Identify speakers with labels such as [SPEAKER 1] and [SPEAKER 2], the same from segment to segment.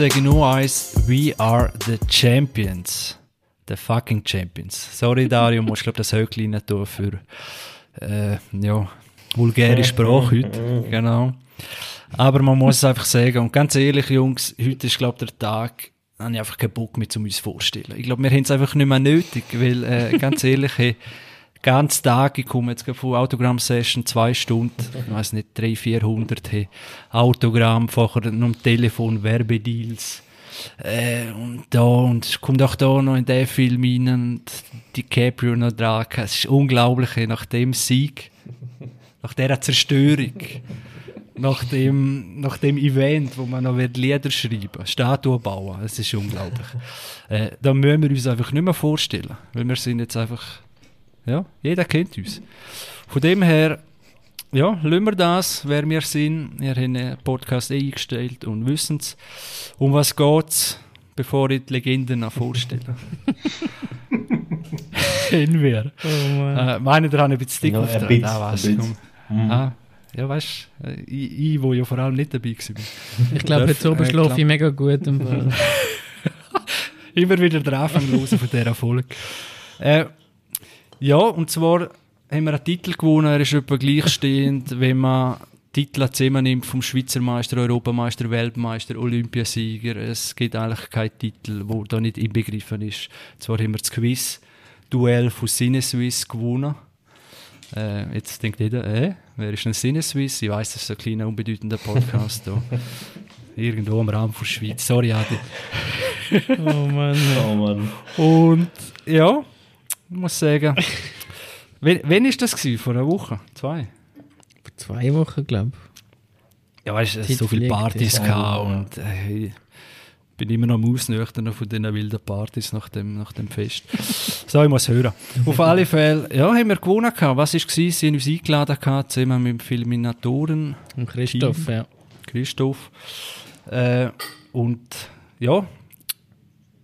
[SPEAKER 1] Ich nur eins: We are the Champions. The fucking Champions. Sorry, Dario, musst glaube das nicht tun für äh, ja, vulgäre Sprache heute. Genau. Aber man muss es einfach sagen. Und ganz ehrlich, Jungs, heute ist glaube der Tag, habe ich einfach keinen Bock mehr, um uns vorzustellen. Ich glaube, wir haben es einfach nicht mehr nötig, weil äh, ganz ehrlich, hey, ganz Tag, ich komme jetzt von Autogramm-Session, zwei Stunden, ich weiß nicht, 300, 400, hey, Autogramm, vorher noch am Telefon, Werbedeals, äh, und da, und es kommt auch da noch in den Film rein, und DiCaprio noch dran, es ist unglaublich, nach dem Sieg, nach dieser Zerstörung, nach dem, nach dem Event, wo man noch wird Lieder schreiben, Statuen bauen, es ist unglaublich. äh, da müssen wir uns einfach nicht mehr vorstellen, weil wir sind jetzt einfach ja, jeder kennt uns. Von dem her, ja, lassen wir das, wer wir sind. Wir haben einen Podcast eingestellt und wissen es. Um was geht bevor ich die Legenden noch vorstelle? Kennen wir.
[SPEAKER 2] Oh Mann.
[SPEAKER 1] Äh, meine dran ein bisschen dick
[SPEAKER 3] Ja,
[SPEAKER 1] auf
[SPEAKER 3] ein
[SPEAKER 1] der- Ah, was.
[SPEAKER 3] Mhm.
[SPEAKER 1] Ah, ja, weißt du, äh, ich, ich, wo ja vor allem nicht dabei war.
[SPEAKER 2] Ich glaube, heute oben
[SPEAKER 1] äh,
[SPEAKER 2] schlafe
[SPEAKER 1] klar.
[SPEAKER 2] ich mega gut. Im.
[SPEAKER 1] Immer wieder den Anfang hören von dieser Folge. Äh, ja, und zwar haben wir einen Titel gewonnen. Er ist etwa gleichstehend, wenn man Titel zusammennimmt vom Schweizer Meister, Europameister, Weltmeister, Olympiasieger. Es gibt eigentlich keinen Titel, der da nicht inbegriffen ist. Zwar haben wir das Quiz-Duell von Sinneswiss gewonnen. Äh, jetzt denkt jeder, äh, wer ist ein Sinneswiss? Ich weiß, das ist so ein kleiner, unbedeutender Podcast. da. Irgendwo am Rand der Schweiz. Sorry, Adi.
[SPEAKER 2] Oh Mann.
[SPEAKER 3] Oh Mann.
[SPEAKER 1] Und ja, muss sagen, wenn, wann war das? Gewesen? Vor einer Woche? Zwei?
[SPEAKER 2] Vor zwei Wochen, glaube
[SPEAKER 1] Ja, weißt du, so viele Partys gehabt und äh, ich bin immer noch am Ausnüchtern von diesen wilden Partys nach dem, nach dem Fest. so, ich muss hören. Auf alle Fälle, ja, haben wir gewonnen gehabt. Was war es? Sie haben uns eingeladen gehabt, zusammen mit Filminatoren
[SPEAKER 2] ich. Und Christoph, ja.
[SPEAKER 1] Christoph. Äh, und ja,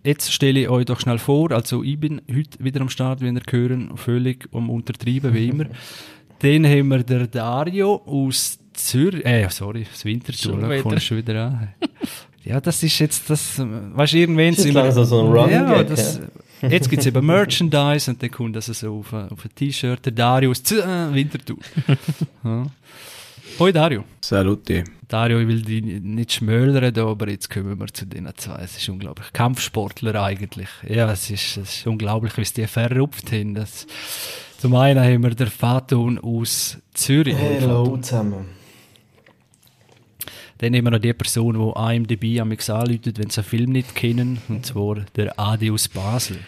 [SPEAKER 1] jetzt stelle ich euch doch schnell vor, also ich bin heute wieder am Start, wie ihr hören, völlig um untertrieben, wie immer. Dann haben wir der Dario aus Zürich, äh, sorry, das Winterthur,
[SPEAKER 2] Schon wieder.
[SPEAKER 1] kommst du wieder an. Ja, das ist jetzt das, äh, weißt du, irgendwann sind wir...
[SPEAKER 3] so ein Running
[SPEAKER 1] ja, das, Jetzt gibt es eben Merchandise und dann kommt das so auf, ein- auf ein T-Shirt, der Dario aus Z äh, Winterthur. ja. Hoi Dario.
[SPEAKER 4] Saluti.
[SPEAKER 1] Dario, ich will dich nicht schmälern, da, aber jetzt kommen wir zu den zwei. Es ist unglaublich. Kampfsportler eigentlich. Ja, es ist, es ist unglaublich, wie sie die verrupft haben. Das, zum einen haben wir den Faton aus Zürich.
[SPEAKER 3] Hallo zusammen.
[SPEAKER 1] Dann haben wir noch die Person, die IMDb am anläutet, wenn sie einen Film nicht kennen, und zwar der Adi aus Basel.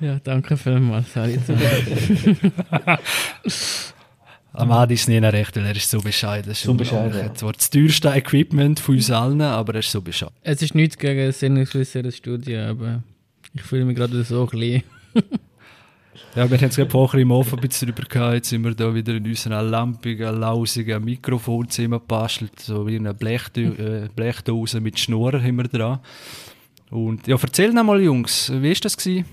[SPEAKER 2] Ja, danke vielmals.
[SPEAKER 1] Am Adi ist nicht recht, weil er ist so bescheiden. Das ist
[SPEAKER 3] So bescheiden, ja.
[SPEAKER 1] Zwar das teuerste Equipment von uns allen, aber er ist so bescheiden.
[SPEAKER 2] es ist nichts gegen das Studio, aber ich fühle mich gerade so ein bisschen.
[SPEAKER 1] Ja, wir haben es gerade vorher im Ofen ein bisschen drüber gehabt. Jetzt sind wir da wieder in unserem lampigen, lausigen Mikrofonzimmer gebastelt. So wie eine Blechdose, äh, Blechdose mit Schnurren haben wir dran. Und ja, erzähl noch mal, Jungs, wie war das? Gewesen?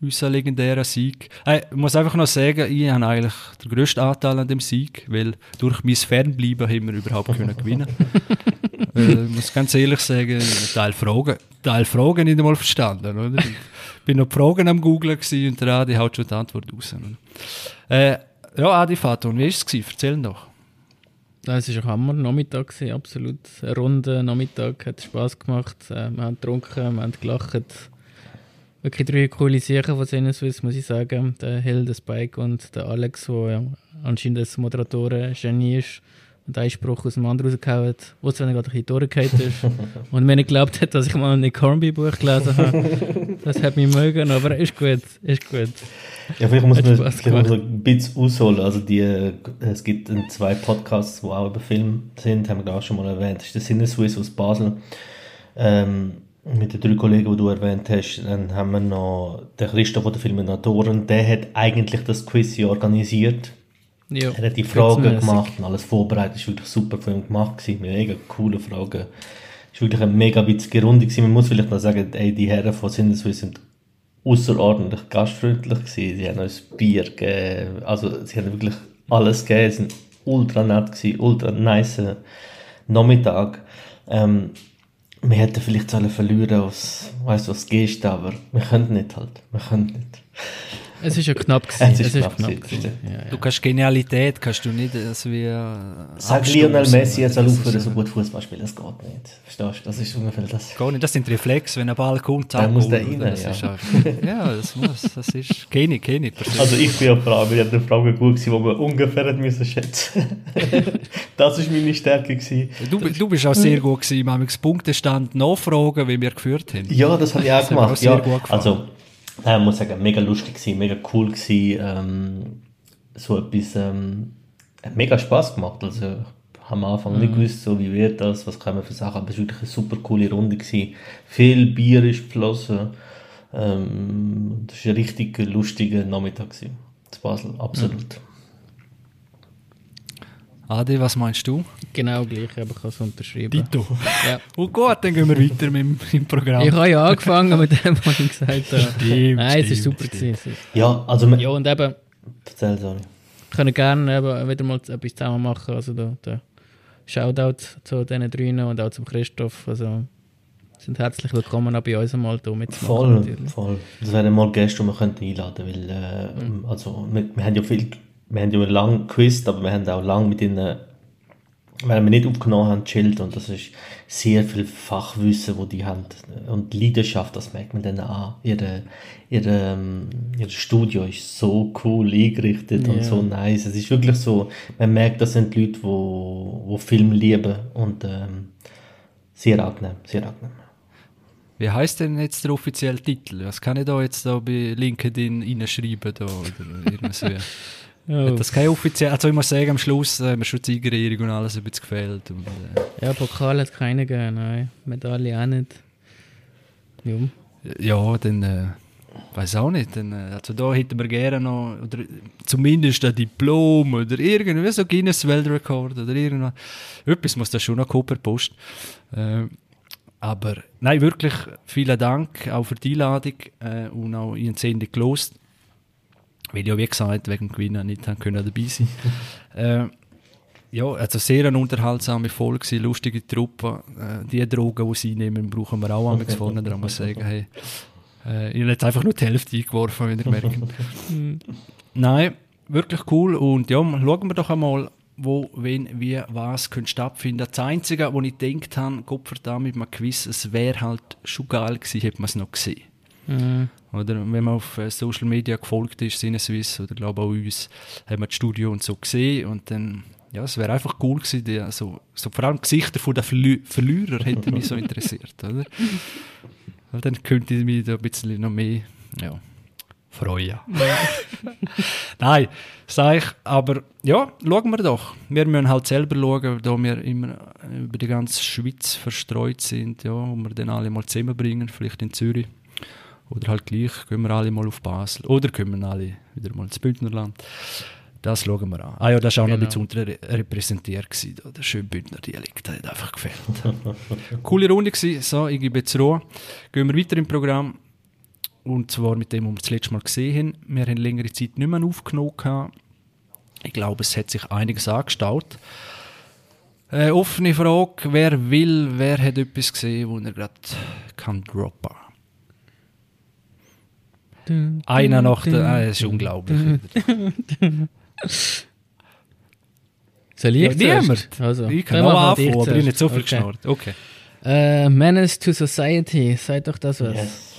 [SPEAKER 1] Unser legendärer Sieg. Äh, ich muss einfach noch sagen, ich habe eigentlich den grössten Anteil an dem Sieg, weil durch mein Fernbleiben haben wir überhaupt können gewinnen äh, Ich muss ganz ehrlich sagen, Teil Fragen, Teil Fragen nicht einmal verstanden. Oder? Ich bin noch die Fragen am Googlen und der Adi haut schon die Antwort raus. Äh, ja, Adi Faton, wie war es? Erzähl doch.
[SPEAKER 2] Es war ein Hammer Nachmittag, gewesen, absolut. Ein runder Nachmittag, hat Spass gemacht. Äh, Wir haben getrunken, wir haben gelacht. Wirklich drei coole Sachen von Sinneswiss, muss ich sagen. Der Hill, der Spike und der Alex, der anscheinend das Moderatoren-Genie ist und einen Spruch aus dem anderen rausgehauen hat, wo es dann gerade ein bisschen durchgefallen ist. und mir nicht geglaubt hat, dass ich mal ein Nick Hornby-Buch gelesen habe. Das hat mich mögen, aber ist gut, ist gut.
[SPEAKER 3] Ja, vielleicht muss man vielleicht muss man so ein bisschen ausholen. Also die, es gibt zwei Podcasts, die auch über Film sind, haben wir auch schon mal erwähnt. Das ist der Sinneswiss aus Basel. Ähm, mit den drei Kollegen, die du erwähnt hast, dann haben wir noch den Christoph von den Filminatoren. Der hat eigentlich das Quiz hier organisiert.
[SPEAKER 2] Ja,
[SPEAKER 3] Er hat die Fragen gemacht und alles vorbereitet. Das war wirklich super von ihm gemacht. Gewesen. Mega coole Fragen. Es war wirklich eine mega witzige Runde. Gewesen. Man muss vielleicht noch sagen, ey, die Herren von Sinneswiss sind außerordentlich gastfreundlich gewesen. Sie haben uns Bier gegeben. Also, sie haben wirklich alles gegeben. Sie sind ultra nett gewesen, ultra nice Nachmittag. Ähm, wir hätten vielleicht sollen verlieren aus, weißt du, was Geste, aber wir können nicht halt. Wir können nicht.
[SPEAKER 2] Es ist ja knapp gewesen.
[SPEAKER 3] Es ist
[SPEAKER 2] es
[SPEAKER 3] knapp
[SPEAKER 2] knapp
[SPEAKER 3] gewesen.
[SPEAKER 2] gewesen. Ja,
[SPEAKER 1] Du kannst Genialität, kannst du nicht das wie. äh,
[SPEAKER 3] Sag. Lionel Messi, soll
[SPEAKER 1] Das
[SPEAKER 3] aufhören,
[SPEAKER 1] ist,
[SPEAKER 3] so gut Fußball spielen, das geht nicht. Verstehst du? Das ist ungefähr das.
[SPEAKER 1] Gar nicht, das sind Reflex, wenn ein Ball kommt,
[SPEAKER 3] Dann muss der rein,
[SPEAKER 1] das
[SPEAKER 3] ja.
[SPEAKER 1] ist ja, das muss, das ist, kenne ich, kenne ich persönlich.
[SPEAKER 3] Also ich bin ja Frage, wir hatten eine Frage gut gewesen, die wir ungefähr hätten müssen schätzen. das ist meine Stärke gewesen.
[SPEAKER 1] Du, du bist auch sehr gut gewesen, manchmal Punktestand nachfragen, wie wir geführt haben.
[SPEAKER 3] Ja, das habe ich auch
[SPEAKER 1] Das hat mir auch
[SPEAKER 3] gemacht.
[SPEAKER 1] sehr
[SPEAKER 3] ja.
[SPEAKER 1] gut gefallen.
[SPEAKER 3] Also, nein, ich muss sagen, mega lustig gewesen, mega cool gewesen, ähm, so etwas, ähm, hat mega Spaß gemacht. Also, ich habe am Anfang nicht gewusst, so, wie wird das, was kann man für Sachen, aber es war wirklich eine super coole Runde gewesen. Viel Bier ist geflossen. Ähm, das war ein richtig lustiger Nachmittag gewesen. zu Basel, absolut.
[SPEAKER 1] Adi, was meinst du?
[SPEAKER 2] Genau gleich, aber ich habe es unterschrieben.
[SPEAKER 1] Dito.
[SPEAKER 2] Ja.
[SPEAKER 1] Und gut, dann gehen wir weiter mit dem, Programm.
[SPEAKER 2] Ich habe ja angefangen mit dem, was ich gesagt habe.
[SPEAKER 1] Stimmt,
[SPEAKER 2] Nein, es ist
[SPEAKER 1] stimmt,
[SPEAKER 2] super
[SPEAKER 1] stimmt.
[SPEAKER 2] gewesen.
[SPEAKER 3] Ja, also,
[SPEAKER 2] Ja, und eben,
[SPEAKER 3] erzähl, sorry.
[SPEAKER 2] wir können gerne eben wieder mal etwas zusammen machen. Also da, da Shoutout zu diesen dreien und auch zum Christoph. Also sind herzlich willkommen auch bei uns einmal hier mitzumachen.
[SPEAKER 3] Voll,
[SPEAKER 2] natürlich.
[SPEAKER 3] voll. Das wären mal Gäste, die wir könnten einladen weil äh, also, wir, wir haben ja viel, wir haben ja lange gequizt, aber wir haben auch lange mit ihnen, wenn wir nicht aufgenommen haben, chillt und das ist sehr viel Fachwissen, wo die haben und Leidenschaft, das merkt man dann an. Ihre, ihre, ähm, ihr Studio ist so cool eingerichtet und
[SPEAKER 2] Ja.
[SPEAKER 3] so nice. Es ist wirklich so, man merkt, das sind Leute, wo, wo Film lieben und ähm, sehr angenehm, sehr angenehm.
[SPEAKER 1] Wie heißt denn jetzt der offizielle Titel? Was kann ich da jetzt da bei LinkedIn reinschreiben da, oder irgendwas?
[SPEAKER 2] Ja,
[SPEAKER 1] Hat das kein offiziell, also ich muss sagen, am Schluss haben wir schon die Siegerehrung und alles ein bisschen gefehlt. Und, äh,
[SPEAKER 2] ja, Pokal hat es keine gegeben, nein. Medaille auch nicht. Ja.
[SPEAKER 1] ja, dann äh, weiß auch nicht. Dann, äh, also da hätten wir gerne noch, oder zumindest ein Diplom oder irgendwie so Guinness Weltrekord oder irgendwas. Etwas muss da schon noch Cooper Post. Äh, aber nein, wirklich vielen Dank auch für die Einladung äh, und auch Ihren Sendung gelost. Weil ja, wie gesagt, wegen dem Gewinnen nicht haben können dabei sein äh, Ja, also sehr eine unterhaltsame Folge, lustige Truppe. Äh, die Drogen, die sie nehmen, brauchen wir auch einmal vorne dran, muss ich sagen. Hey, äh, ich habe jetzt einfach nur die Hälfte eingeworfen, wie ihr merkt. Nein, wirklich cool. Und ja, schauen wir doch einmal, wo, wenn, wie, was könnte stattfinden. Das Einzige, wo ich gedacht habe, Gott verdammt, mit einem Quiz, es wäre halt schon geil gewesen, hätte man es noch gesehen.
[SPEAKER 2] Mhm.
[SPEAKER 1] Oder wenn man auf äh, Social Media gefolgt ist, Sinneswiss oder glaube auch uns, haben wir das Studio und so gesehen und dann, ja, es wäre einfach cool gewesen, die, so, so vor allem Gesichter von den Verlü Verlierer hätten mich so interessiert, oder? Weil dann könnte ich mich da ein bisschen noch mehr, ja, freuen. Nein, sage ich, aber ja, schauen wir doch. Wir müssen halt selber schauen, da wir immer über die ganze Schweiz verstreut sind, ja, und wir dann alle mal zusammenbringen, vielleicht in Zürich. Oder halt gleich, gehen wir alle mal auf Basel. Oder kommen alle wieder mal ins Bündnerland. Das schauen wir an. Ah ja, das war auch noch ein
[SPEAKER 2] Genau.
[SPEAKER 1] bisschen unterrepräsentiert. Gewesen. Der schöne Bündner Dialekt hat einfach gefällt. Coole Runde gewesen. So, ich gebe jetzt Ruhe. Gehen wir weiter im Programm. Und zwar mit dem, was wir das letzte Mal gesehen haben. Wir haben längere Zeit nicht mehr aufgenommen. Ich glaube, es hat sich einiges angestaut. Äh, offene Frage, wer will, wer hat etwas gesehen, wo er gerade kann droppen Einer der, ah, das ist unglaublich.
[SPEAKER 2] Soll ich
[SPEAKER 1] Ja,
[SPEAKER 2] zuerst?
[SPEAKER 1] niemand.
[SPEAKER 2] Also,
[SPEAKER 1] ich kann auch anfangen, aber ich habe nicht so viel
[SPEAKER 2] zuerst.
[SPEAKER 1] geschnurrt. Okay.
[SPEAKER 2] Äh, Menace to Society, sagt doch das was?
[SPEAKER 3] Yes.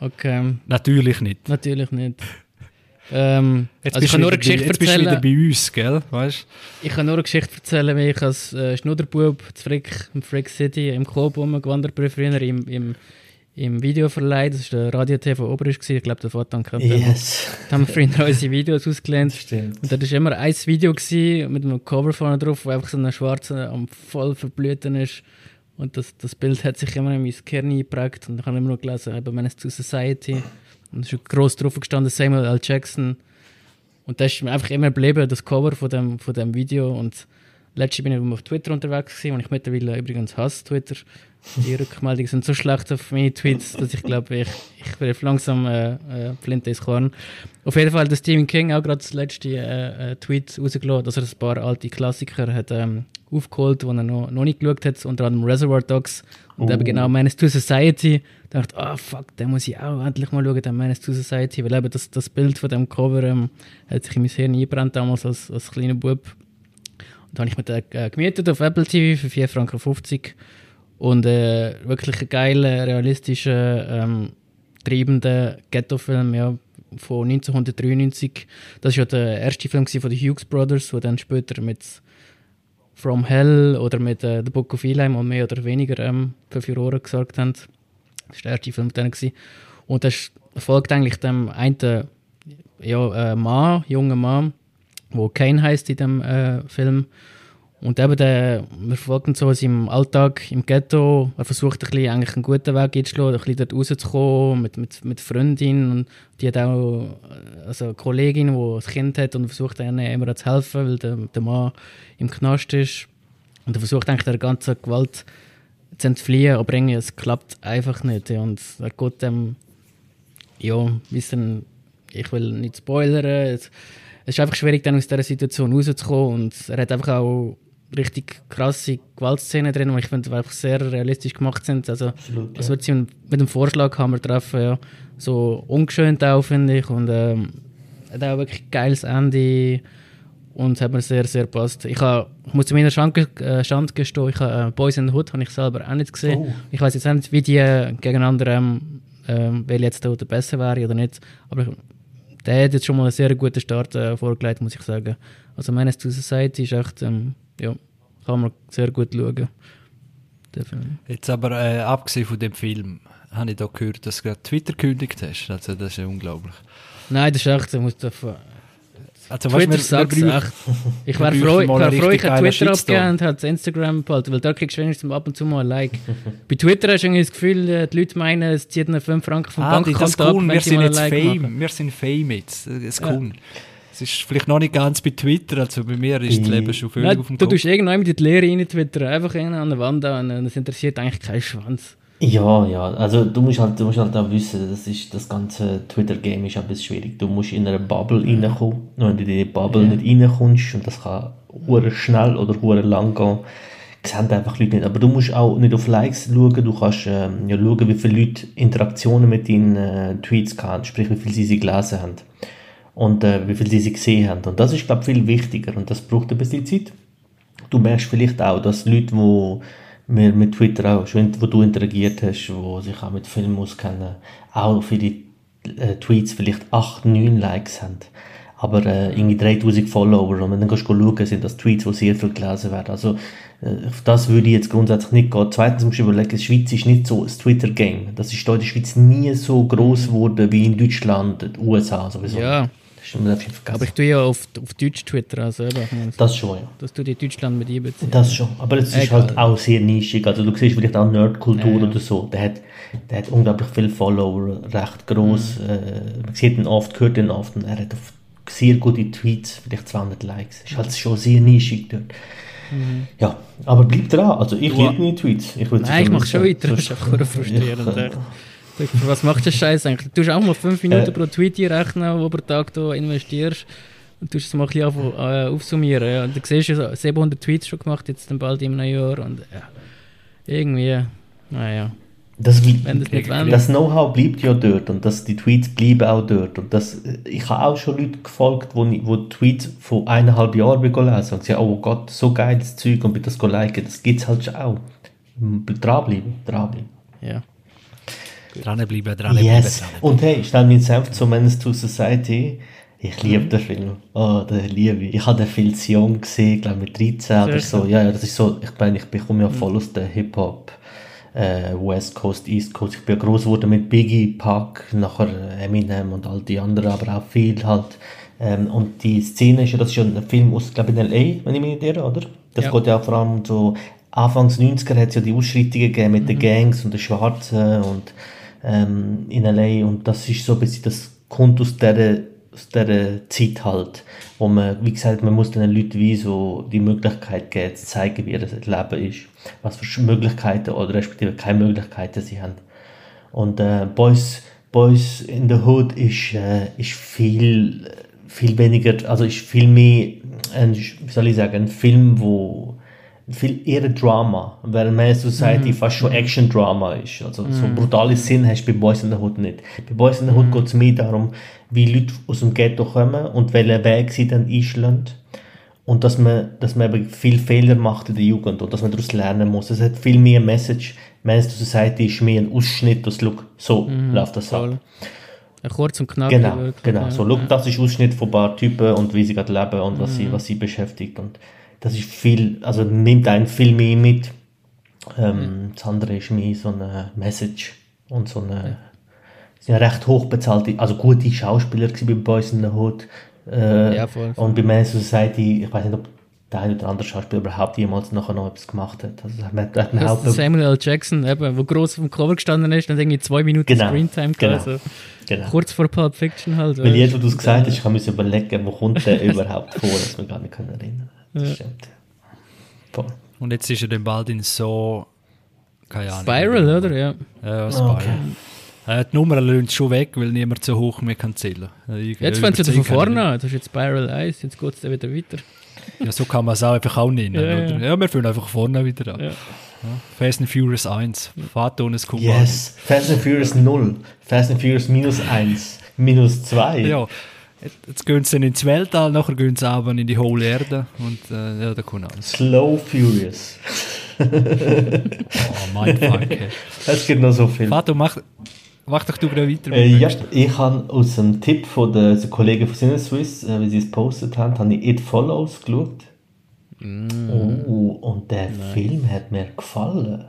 [SPEAKER 2] Okay,
[SPEAKER 1] Natürlich nicht.
[SPEAKER 2] natürlich nicht. Ähm,
[SPEAKER 1] Jetzt
[SPEAKER 2] also ich
[SPEAKER 1] bist
[SPEAKER 2] kann
[SPEAKER 1] du
[SPEAKER 2] nur eine
[SPEAKER 1] wieder bei-
[SPEAKER 2] Geschichte
[SPEAKER 1] Jetzt bist du wieder
[SPEAKER 2] erzählen.
[SPEAKER 1] bei uns, gell? Weißt?
[SPEAKER 2] Ich kann nur eine Geschichte erzählen, wie ich als äh, Schnudderbub zu Frick, im Frick City im Club rumgewandert bin früher im, im, im Videoverleih. Das war der Radio TV Oberist. gewesen. Ich glaube, der Vater kennt.
[SPEAKER 3] Yes.
[SPEAKER 2] Da haben wir früher unsere Videos ausgelernt.
[SPEAKER 3] Stimmt.
[SPEAKER 2] Und da war immer ein Video gewesen, mit einem Cover vorne drauf, wo einfach so ein schwarzer am voll verblühten ist. Und das, das Bild hat sich immer in mein Kern eingeprägt. Und ich habe immer noch gelesen, eben Menace to Society. Und es ist gross drauf gestanden, Samuel L. Jackson. Und das ist mir einfach immer geblieben, das Cover von dem, von dem Video. Und Letztes bin ich auf Twitter unterwegs gewesen, und ich mittlerweile übrigens hasse Twitter. Die Rückmeldungen sind so schlecht auf meine Tweets, dass ich glaube, ich, ich werde langsam äh, äh, Flinte ins Korn. Auf jeden Fall hat Stephen King auch gerade das letzte äh, äh, Tweet rausgelassen, dass er ein paar alte Klassiker hat ähm, aufgeholt, die er noch, noch nicht geschaut hat, unter anderem Reservoir Dogs und oh. eben genau Menace to Society. Da dachte ah oh, fuck, den muss ich auch endlich mal schauen, den Menace to Society, weil eben das, das Bild von dem Cover ähm, hat sich in mein Hirn eingebrannt damals als, als kleiner Bub. Und habe ich mir den äh, gemietet auf Apple TV für 4,50 Franken. Und äh, wirklich ein geiler, realistischer, ähm, treibender Ghetto-Film ja, von 1993. Das war ja der erste Film von den Hughes Brothers, der dann später mit From Hell oder mit äh, The Book of Eli und mehr oder weniger ähm, für Furore gesorgt haben. Das war der erste Film. Gewesen. Und das folgt eigentlich dem einen ja, äh, Mann, jungen Mann, wo Kane heißt in dem äh, Film. Und eben, der, wir verfolgen so im Alltag im Ghetto. Er versucht ein bisschen, eigentlich einen guten Weg einzuschlagen, ein bisschen dort rauszukommen mit, mit, mit Freundin. Und die hat auch also eine Kollegin, die ein Kind hat und versucht ihnen immer zu helfen, weil der, der Mann im Knast ist. Und er versucht eigentlich der ganzen Gewalt zu entfliehen, aber irgendwie, es klappt einfach nicht. Und er geht dem, ja, wissen, ich will nicht spoilern. Es, es ist einfach schwierig, dann aus dieser Situation rauszukommen. Und er hat einfach auch richtig krasse Gewaltszenen drin, die ich finde, einfach sehr realistisch gemacht sind. Also, Absolut, ja. wird sie mit dem Vorschlag haben wir treffen, ja, so ungeschönt auch, finde ich. Und ähm, hat auch wirklich ein geiles Ende und hat mir sehr, sehr gepasst. Ich, hab, ich muss zu meiner Schand, äh, Schand gestehen, ich habe äh, Boys in the Hood habe ich selber auch nicht gesehen. Oh. Ich weiß jetzt auch nicht, wie die äh, gegeneinander, ähm, ähm, wer jetzt der besser wäre oder nicht. Aber der hat jetzt schon mal einen sehr guten Start äh, vorgelegt, muss ich sagen. Also Menace to Society ist echt, ähm, ja, kann man sehr gut schauen.
[SPEAKER 1] Jetzt aber äh, abgesehen von dem Film, habe ich da gehört, dass du gerade Twitter gekündigt hast. Also das ist ja unglaublich.
[SPEAKER 2] Nein, das ist echt, ich muss davon... Also, Twitter sagt es echt. Ich wäre froh, ich, wär froh, ich hätte Twitter abgegeben und hätte Instagram behalten, weil da kriegst du wenigstens ab und zu mal ein Like. Bei Twitter hast du irgendwie das Gefühl, äh, die Leute meinen, es zieht ihnen 5 Franken vom ah, Bankkonto
[SPEAKER 1] ab, wenn wir sind jetzt like Fame. Machen. Wir sind Fame jetzt. Das ist cool. Ja. Es ist vielleicht noch nicht ganz bei Twitter, also bei mir ist das Leben schon völlig Nein, auf dem
[SPEAKER 2] Du Kopf. tust irgendwann mit die Lehre rein Twitter, einfach an der Wand an und es interessiert eigentlich keinen Schwanz.
[SPEAKER 3] Ja, ja, also du musst halt, du musst halt auch wissen, das, ist, das ganze Twitter-Game ist ein bisschen schwierig. Du musst in eine Bubble reinkommen. Und wenn du in die Bubble ja. nicht reinkommst, und das kann hure schnell oder hure lang gehen, sehen einfach Leute nicht. Aber du musst auch nicht auf Likes schauen, du kannst ähm, ja, schauen, wie viele Leute Interaktionen mit deinen äh, Tweets haben, sprich wie viele sie sie gelesen haben und äh, wie viel sie gesehen haben. Und das ist, glaube ich, viel wichtiger und das braucht ein bisschen Zeit. Du merkst vielleicht auch, dass Leute, die wir mit Twitter auch, schon, wo du interagiert hast, die sich auch mit Filmen auskennen, auch die äh, Tweets vielleicht 8, 9 Likes haben. Aber äh, irgendwie 3000 Follower und wenn dann gehst du schauen, sind das Tweets, die sehr viel gelesen werden. Also äh, auf das würde ich jetzt grundsätzlich nicht gehen. Zweitens musst du überlegen, die Schweiz ist nicht so ein Twitter-Game. Das ist da in der Schweiz nie so groß geworden wie in Deutschland, den USA sowieso.
[SPEAKER 2] Ja, aber ich tue ja auf, auf Deutsch Twitter, also eben.
[SPEAKER 3] Das schon, ja.
[SPEAKER 2] Dass du die Deutschland mit einbeziehst.
[SPEAKER 3] Das schon, aber es ist halt auch sehr nischig. Also du siehst vielleicht auch Nerdkultur ja, ja. oder so. Der hat, der hat unglaublich viele Follower, recht groß. Mhm. Äh, man sieht ihn oft, hört ihn oft und er hat sehr gute Tweets, vielleicht 200 Likes. Ist halt schon sehr nischig dort. Mhm. Ja, aber bleib dran. Also ich liebe meine Tweets.
[SPEAKER 2] Ich Nein, ich mache schon weiter. Das ist einfach frustrierend. Ich, was macht das Scheiß eigentlich? Du hast auch mal 5 Minuten äh. pro Tweet rechnen, wo pro Tag du investierst. Und du es mal ein bisschen äh, aufsummieren. Ja. Und du siehst ja 700 Tweets schon gemacht, jetzt dann bald im neuen Jahr. Und ja, irgendwie, naja.
[SPEAKER 3] Das, das, das Know-how bleibt ja dort und das, die Tweets bleiben auch dort. Und das, ich habe auch schon Leute gefolgt, wo, wo Tweets von eineinhalb Jahren lesen und sagen, oh Gott, so geiles Zeug und bitte das liken. Das gibt es halt schon auch. Dranbleiben, dranbleiben.
[SPEAKER 2] Ja.
[SPEAKER 1] Dranbleiben, dranbleiben. Yes.
[SPEAKER 3] Dran und hey, stell mir selbst zu Menace to Society. Ich liebe mhm. den Film. Oh, den liebe ich. Ich habe den viel zu jung gesehen, glaube mit 13 oder so. Ja, ja, das ist so, ich meine, ich bekomme ja mhm. voll aus der Hip-Hop. Äh, West Coast, East Coast. Ich bin groß geworden mit Biggie, Pac, nachher Eminem und all die anderen, aber auch viel halt. Ähm, und die Szene ist ja, das ist ja ein Film aus, glaube ich, in L.A., wenn ich mich nicht irre, oder? Das ja. geht ja vor allem so, Anfangs 90er hat es ja die Ausschreitungen gegeben mit mhm. den Gangs und den Schwarzen und ähm, in L.A. und das ist so ein bisschen, das kommt aus dieser aus dieser Zeit halt, wo man, wie gesagt, man muss den Leuten wie so die Möglichkeit geben, zu zeigen, wie ihr Leben ist, was für Möglichkeiten oder respektive keine Möglichkeiten sie haben. Und äh, Boys, Boys in the Hood ist, äh, ist viel, viel weniger, also ist viel mehr, ein, wie soll ich sagen, ein Film, wo viel eher Drama, während Man Society fast schon Action-Drama ist. Also so brutale Sinn hast du bei Boys in the Hood nicht. Bei Boys in the Hood geht es mehr darum, wie Leute aus dem Ghetto kommen und welchen Weg sie dann einschlagen. Und dass man, dass man eben viel Fehler macht in der Jugend und dass man daraus lernen muss. Es hat viel mehr Message. Man Society ist mehr ein Ausschnitt, dass, look, so läuft das ab.
[SPEAKER 2] Voll. Ein kurz und knackig.
[SPEAKER 3] Genau,
[SPEAKER 2] wirklich,
[SPEAKER 3] genau. So, look, das ist Ausschnitt von ein paar Typen und wie sie gerade leben und was, sie, was sie beschäftigt. Und das ist viel, also nimmt einen viel mehr mit. Ähm, Das andere ist mehr so eine Message und so eine, sind ja recht hochbezahlte, also gute Schauspieler bei Boys in the Hood. Äh,
[SPEAKER 2] Ja, voll,
[SPEAKER 3] Und bei Man Society, ich weiß nicht, ob der ein oder andere Schauspieler überhaupt jemals nachher noch etwas gemacht hat. Also, hat hat
[SPEAKER 2] Das ist Samuel L. Jackson, eben, wo groß auf dem Cover gestanden ist, dann irgendwie zwei Minuten
[SPEAKER 3] Genau,
[SPEAKER 2] Screentime
[SPEAKER 3] genau.
[SPEAKER 2] also
[SPEAKER 3] genau.
[SPEAKER 2] kurz vor Pulp Fiction halt.
[SPEAKER 3] Weil jetzt, wo du es gesagt hast, ich kann mir überlegen, wo kommt der überhaupt vor, dass wir gar nicht können erinnern Das stimmt.
[SPEAKER 1] Und jetzt ist er dann bald in so. Keine Ahnung.
[SPEAKER 2] Spiral, oder? Ja.
[SPEAKER 1] Ja, Spiral.
[SPEAKER 3] Okay.
[SPEAKER 1] Äh, die Nummer löhnt schon weg, weil niemand so hoch mehr kann zählen. Äh, ich-
[SPEAKER 2] Jetzt fängt es wieder von vorne an. Das ist jetzt Spiral 1, jetzt geht es dann wieder weiter.
[SPEAKER 1] Ja, so kann man es auch einfach auch nennen.
[SPEAKER 2] Ja, ja.
[SPEAKER 1] oder? ja wir fangen einfach vorne wieder an.
[SPEAKER 2] Ja.
[SPEAKER 1] Fast and Furious 1. Fahrt ohne Kuba.
[SPEAKER 3] Yes, Fast and Furious 0, Fast and Furious minus 1, minus 2.
[SPEAKER 1] Ja. Jetzt- gehen sie ins Weltall, nachher gehen sie aber in die hohle Erde und äh, ja, da kommt alles.
[SPEAKER 3] Slow Furious.
[SPEAKER 1] Oh, mein Fuck.
[SPEAKER 3] Es gibt noch so viel.
[SPEAKER 1] Fato, mach, mach doch du gerade weiter.
[SPEAKER 3] Äh, ja, ich habe aus dem Tipp von den so Kollegen von Cineswiss, äh, wie sie es gepostet haben, habe ich It Follows geschaut. Oh, und der Film hat mir gefallen.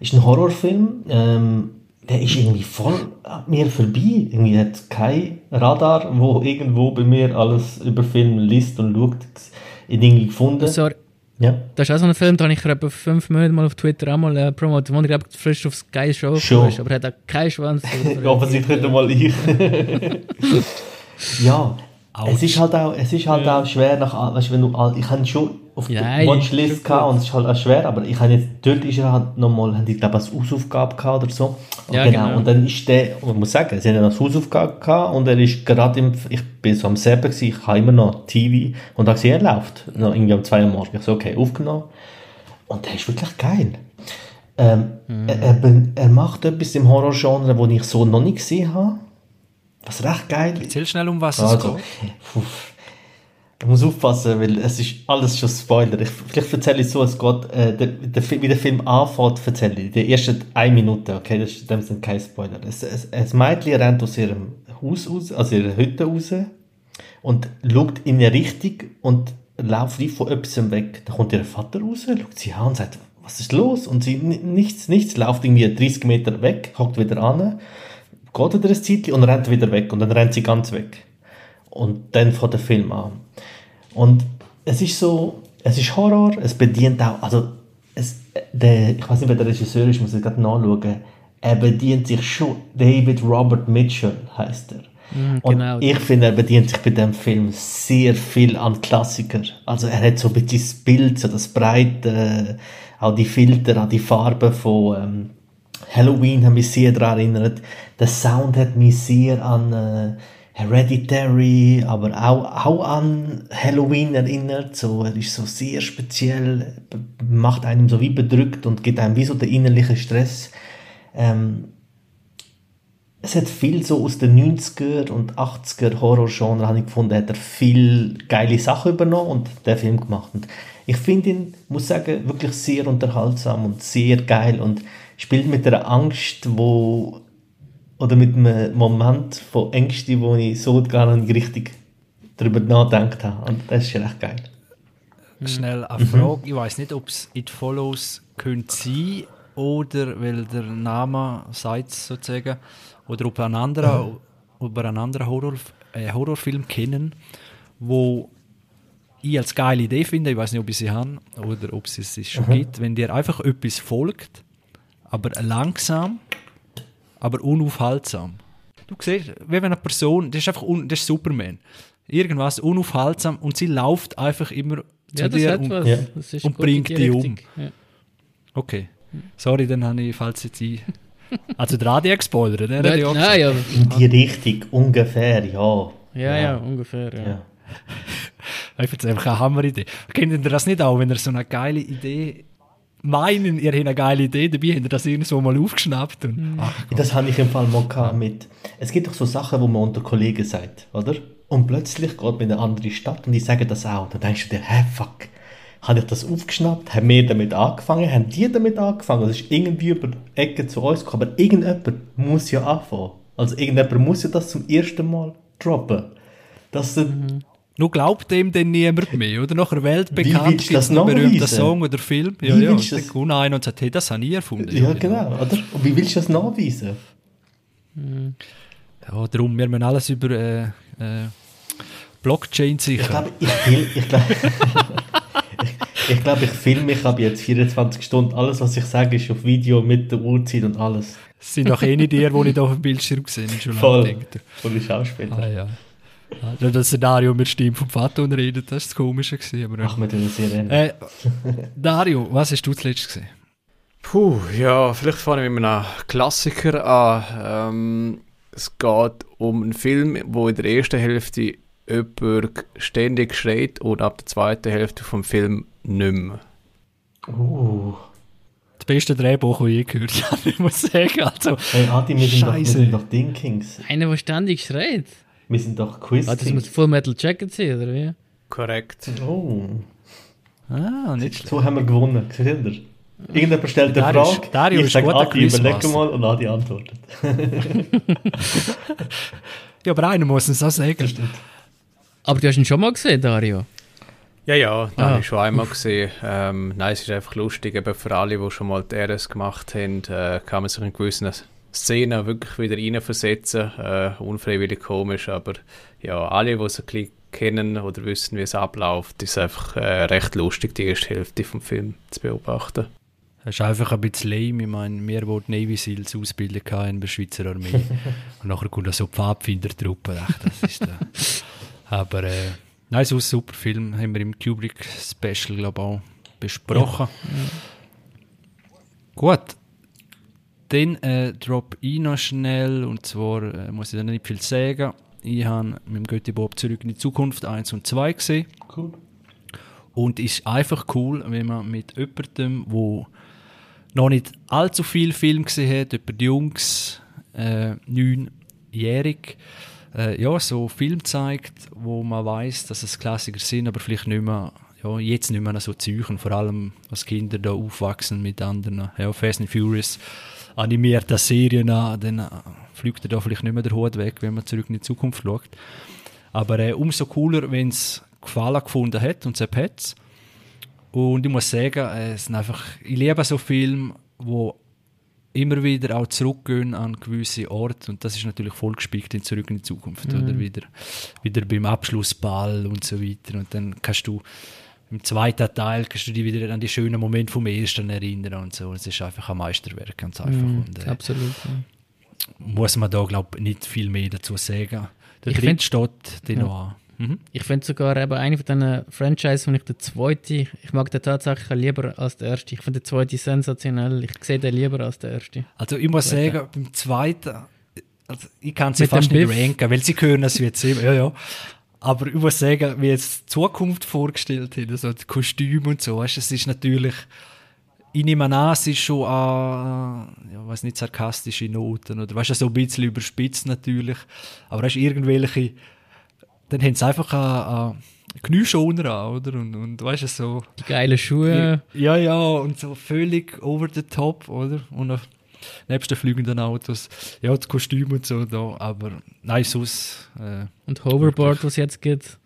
[SPEAKER 3] Ist ein Horrorfilm, ähm, der ist irgendwie voll an mir vorbei. Irgendwie hat kein Radar, wo irgendwo bei mir alles über Film liest und schaut, irgendwie gefunden.
[SPEAKER 2] Sorry,
[SPEAKER 3] Ja.
[SPEAKER 2] das ist auch so ein Film, den ich etwa fünf Monate mal auf Twitter auch mal äh, promotet, wo ich frisch auf Sky Show
[SPEAKER 3] Schon.
[SPEAKER 2] ist, aber er hat auch keinen Schwanz.
[SPEAKER 3] Offensichtlich nicht mal ich. ja,
[SPEAKER 1] Autsch.
[SPEAKER 3] es ist halt auch, es ist halt auch schwer nach, weißt, wenn du, ich hatte schon auf
[SPEAKER 2] Ja, ja,
[SPEAKER 3] Watchlist und es ist halt auch schwer, aber ich habe jetzt, dort ist er halt nochmal, die glaube ich als Hausaufgabe gehabt oder so. Und
[SPEAKER 2] Ja, genau.
[SPEAKER 3] Und dann ist der, und man muss sagen, sie haben ihn als Hausaufgabe gehabt und er ist gerade im, ich bin so am selben gewesen, ich habe immer noch TV und da gesehen, er läuft, noch irgendwie um 2 Uhr morgens. Ich so, okay, aufgenommen. Und der ist wirklich geil. Ähm, er, er, er macht etwas im Horrorgenre, das ich so noch nicht gesehen habe. Was recht geil ist.
[SPEAKER 1] Erzähl schnell, um was es
[SPEAKER 3] Also,
[SPEAKER 1] geht.
[SPEAKER 3] uff. Ich muss aufpassen, weil es ist alles schon Spoiler. Ich, vielleicht erzähle ich so, es geht, äh, der, der, wie der Film anfängt, erzähle ich. Die ersten eine Minute, okay, das ist, sind kein Spoiler. Es, es, ein Mädchen rennt aus ihrem Haus raus, also ihrer Hütte raus und schaut in eine Richtung und läuft wie von etwas weg. Da kommt ihr Vater raus, schaut sie an und sagt, was ist los? Und sie, "Ni- nichts, nichts, läuft irgendwie 30 Meter weg, hockt wieder an, geht wieder ein Zeitchen und rennt wieder weg und dann rennt sie ganz weg. Und dann fängt der Film an. Und es ist so, es ist Horror, es bedient auch, also es, der, ich weiß nicht, wer der Regisseur ist, muss ich gerade nachschauen, er bedient sich schon, David Robert Mitchell heißt er. Und
[SPEAKER 2] genau.
[SPEAKER 3] ich finde, er bedient sich bei dem Film sehr viel an Klassiker. Also er hat so ein bisschen das Bild, so das Breite, auch die Filter, auch die Farben von ähm, Halloween haben mich sehr daran erinnert. Der Sound hat mich sehr an äh, Hereditary, aber auch, auch an Halloween erinnert. So, er ist so sehr speziell, macht einem so wie bedrückt und gibt einem wie so den innerlichen Stress. Ähm, es hat viel so aus den 90er und 80er Horrorgenre, habe ich gefunden, hat er viel geile Sachen übernommen und den Film gemacht. Und ich finde ihn, muss sagen, wirklich sehr unterhaltsam und sehr geil und spielt mit einer Angst, wo oder mit einem Moment von Ängsten, wo ich so gar nicht richtig darüber nachgedacht habe. Und das ist recht geil.
[SPEAKER 1] Schnell eine Frage. Ich weiß nicht, ob es It Follows könnte sein oder weil der Name sagt sozusagen oder ob ein anderer, ob ihr einen anderen Horror, äh, Horrorfilm kennen, wo ich als geile Idee finde, ich weiß nicht, ob ich sie habe oder ob es es schon gibt, wenn dir einfach etwas folgt, aber langsam, aber unaufhaltsam. du siehst, wie wenn eine Person, das ist einfach, un, das ist Superman. Irgendwas unaufhaltsam und sie läuft einfach immer zu
[SPEAKER 2] Ja, das
[SPEAKER 1] dir und.
[SPEAKER 3] Ja.
[SPEAKER 1] Und bringt
[SPEAKER 2] die
[SPEAKER 1] dich um.
[SPEAKER 2] Ja.
[SPEAKER 1] Okay. Sorry, dann habe ich falls jetzt ein. Also der Adi hat gespoilert, ne?
[SPEAKER 2] Nein,
[SPEAKER 1] Ja,
[SPEAKER 2] nein, ja.
[SPEAKER 3] In die Richtung, ungefähr, ja.
[SPEAKER 2] Ja, ja, ungefähr. Ja.
[SPEAKER 3] ja.
[SPEAKER 1] Ich finde es einfach eine Hammeridee. Kennt ihr das nicht auch, wenn ihr so eine geile Idee meinen, ihr habt eine geile Idee, dabei habt ihr das irgendwo mal aufgeschnappt und ach,
[SPEAKER 3] Das habe ich im Fall mal gehabt mit. Es gibt doch so Sachen, wo man unter Kollegen sagt, oder? Und plötzlich geht man in eine andere Stadt und die sagen das auch. Dann denkst du dir, hä, fuck, habe ich das aufgeschnappt? Haben wir damit angefangen? Haben die damit angefangen? Das ist irgendwie über die Ecke zu uns gekommen. Aber irgendjemand muss ja anfangen. Also irgendjemand muss ja das zum ersten Mal droppen. Das sind,
[SPEAKER 1] Nur glaubt dem denn niemand mehr, oder? Nachher weltbekannt
[SPEAKER 3] du das
[SPEAKER 1] berühmten
[SPEAKER 3] nachweisen?
[SPEAKER 1] Song oder Film. Ja,
[SPEAKER 3] Wie
[SPEAKER 1] ja,
[SPEAKER 3] du
[SPEAKER 1] dann
[SPEAKER 3] das-
[SPEAKER 1] kommt einer und sagt, hey, das habe ich erfunden.
[SPEAKER 3] ja, genau, oder? Und wie willst du das nachweisen?
[SPEAKER 1] Ja, darum, wir müssen alles über äh, äh, Blockchain
[SPEAKER 3] Ich
[SPEAKER 1] sichern.
[SPEAKER 3] glaube, ich ich glaube, ich, ich, glaube, ich filme mich ab jetzt 24 Stunden. Alles, was ich sage, ist auf Video mit der Uhrzeit und alles.
[SPEAKER 1] Es sind doch eh nicht die, die ich da auf dem Bildschirm gesehen habe.
[SPEAKER 3] Voll. Voll Schauspieler.
[SPEAKER 1] Ah, ja. Ah, das Szenario mit Stimme vom Vater redet, das ist das Komische. Gewesen, aber,
[SPEAKER 3] Ach, wir tun das sehr ähnlich.
[SPEAKER 1] äh, Dario, was hast du zuletzt gesehen?
[SPEAKER 4] Puh, ja, vielleicht fange ich mit einem Klassiker an. Ähm, es geht um einen Film, wo in der ersten Hälfte jemand ständig schreit und ab der zweiten Hälfte vom Film nicht mehr.
[SPEAKER 3] Uh.
[SPEAKER 1] Das beste Drehbuch, das ich je gehört habe, ich muss sagen. Also,
[SPEAKER 3] Hey, Adi, wir sind, doch, wir
[SPEAKER 1] Scheiße.
[SPEAKER 3] sind doch Dinkings.
[SPEAKER 2] Einer, der ständig schreit.
[SPEAKER 3] Wir sind doch Quiz.
[SPEAKER 2] Ah, das muss Full Metal Jacket sein, oder wie?
[SPEAKER 4] Korrekt.
[SPEAKER 3] oh,
[SPEAKER 1] ah, nicht schlecht.
[SPEAKER 3] so haben wir gewonnen. Seht ihr? Irgendjemand stellt eine
[SPEAKER 1] ist-
[SPEAKER 3] Frage,
[SPEAKER 1] Dario
[SPEAKER 3] ich sage Adi, überleg
[SPEAKER 1] Quizmaster.
[SPEAKER 3] mal und Adi antwortet.
[SPEAKER 1] Ja, aber einer muss es auch sagen.
[SPEAKER 2] Aber du hast ihn schon mal gesehen, Dario.
[SPEAKER 4] Ja, ja, das
[SPEAKER 2] Ah.
[SPEAKER 4] habe ich schon einmal gesehen. Ähm, nein, es ist einfach lustig, eben für alle, die schon mal die RS gemacht haben, äh, kann man sich in gewissen Szenen wirklich wieder reinversetzen. Äh, unfreiwillig komisch, aber ja, alle, die es ein bisschen kennen oder wissen, wie es abläuft, ist einfach äh, recht lustig, die erste Hälfte vom Film zu beobachten.
[SPEAKER 1] Das ist einfach ein bisschen lame. Ich meine, wir, die Navy Seals ausbilden in der Schweizer Armee. und nachher kommt da so Pfadfindertruppe. Das ist der. Aber, äh, nein, so ein super Film. Haben wir im Kubrick Special, glaube ich, auch besprochen. Gut. Dann äh, drop ich noch schnell. Und zwar äh, muss ich dann nicht viel sagen. Ich habe mit dem Götti Bob zurück in die Zukunft 1 und 2 gesehen.
[SPEAKER 3] Cool.
[SPEAKER 1] Und ist einfach cool, wenn man mit jemandem, wo noch nicht allzu viel Film gesehen hat, über die Jungs, äh, neunjährig, äh, ja, so Film zeigt, wo man weiß, dass es Klassiker sind, aber vielleicht nicht mehr, ja, jetzt nicht mehr so zeugen, vor allem als Kinder da aufwachsen mit anderen, ja, Fast and Furious, animierte Serien an, dann äh, fliegt er da vielleicht nicht mehr der Hut weg, wenn man zurück in die Zukunft schaut. Aber äh, umso cooler, wenn es Gefallen gefunden hat und es hat Und ich muss sagen, äh, es sind einfach, ich liebe so Filme, wo immer wieder auch zurückgehen an gewisse Orte. Und das ist natürlich vollgespickt in Zurück in die Zukunft oder? Wieder, wieder beim Abschlussball und so weiter. Und dann kannst du im zweiten Teil kannst du dich wieder an die schönen Momente vom ersten erinnern und so. Es ist einfach ein Meisterwerk, ganz einfach. Und, äh,
[SPEAKER 2] Absolut. Ja.
[SPEAKER 1] muss man da, glaube ich, nicht viel mehr dazu sagen. Der
[SPEAKER 2] Ich
[SPEAKER 1] dritte steht den noch an. Mhm.
[SPEAKER 2] Ich finde sogar eben eine von diesen Franchises, wo ich den zweiten, ich mag den tatsächlich lieber als den ersten. Ich finde den zweiten sensationell. Ich sehe den lieber als den ersten.
[SPEAKER 1] Also ich muss
[SPEAKER 2] Zweite.
[SPEAKER 1] sagen, beim zweiten, also ich kann sie
[SPEAKER 2] Mit
[SPEAKER 1] fast nicht
[SPEAKER 2] Biff?
[SPEAKER 1] ranken, weil sie können es jetzt eben, ja, ja. Aber ich muss sagen, wie jetzt die Zukunft vorgestellt haben, also die Kostüme und so, weißt, du, es ist natürlich, ich nehme an, es ist schon an, ja, weiß nicht, sarkastische Noten oder weißt du, so ein bisschen überspitzt natürlich, aber du, irgendwelche, dann haben sie einfach einen Knieschoner an, oder? Und, und weißt du, so,
[SPEAKER 2] Die geilen Schuhe.
[SPEAKER 1] ja, ja, und so völlig over the top, oder? Und nebst den fliegenden Autos, ja, das Kostüm und so da, aber nein, sonst, äh,
[SPEAKER 2] Und Hoverboard, was jetzt gibt.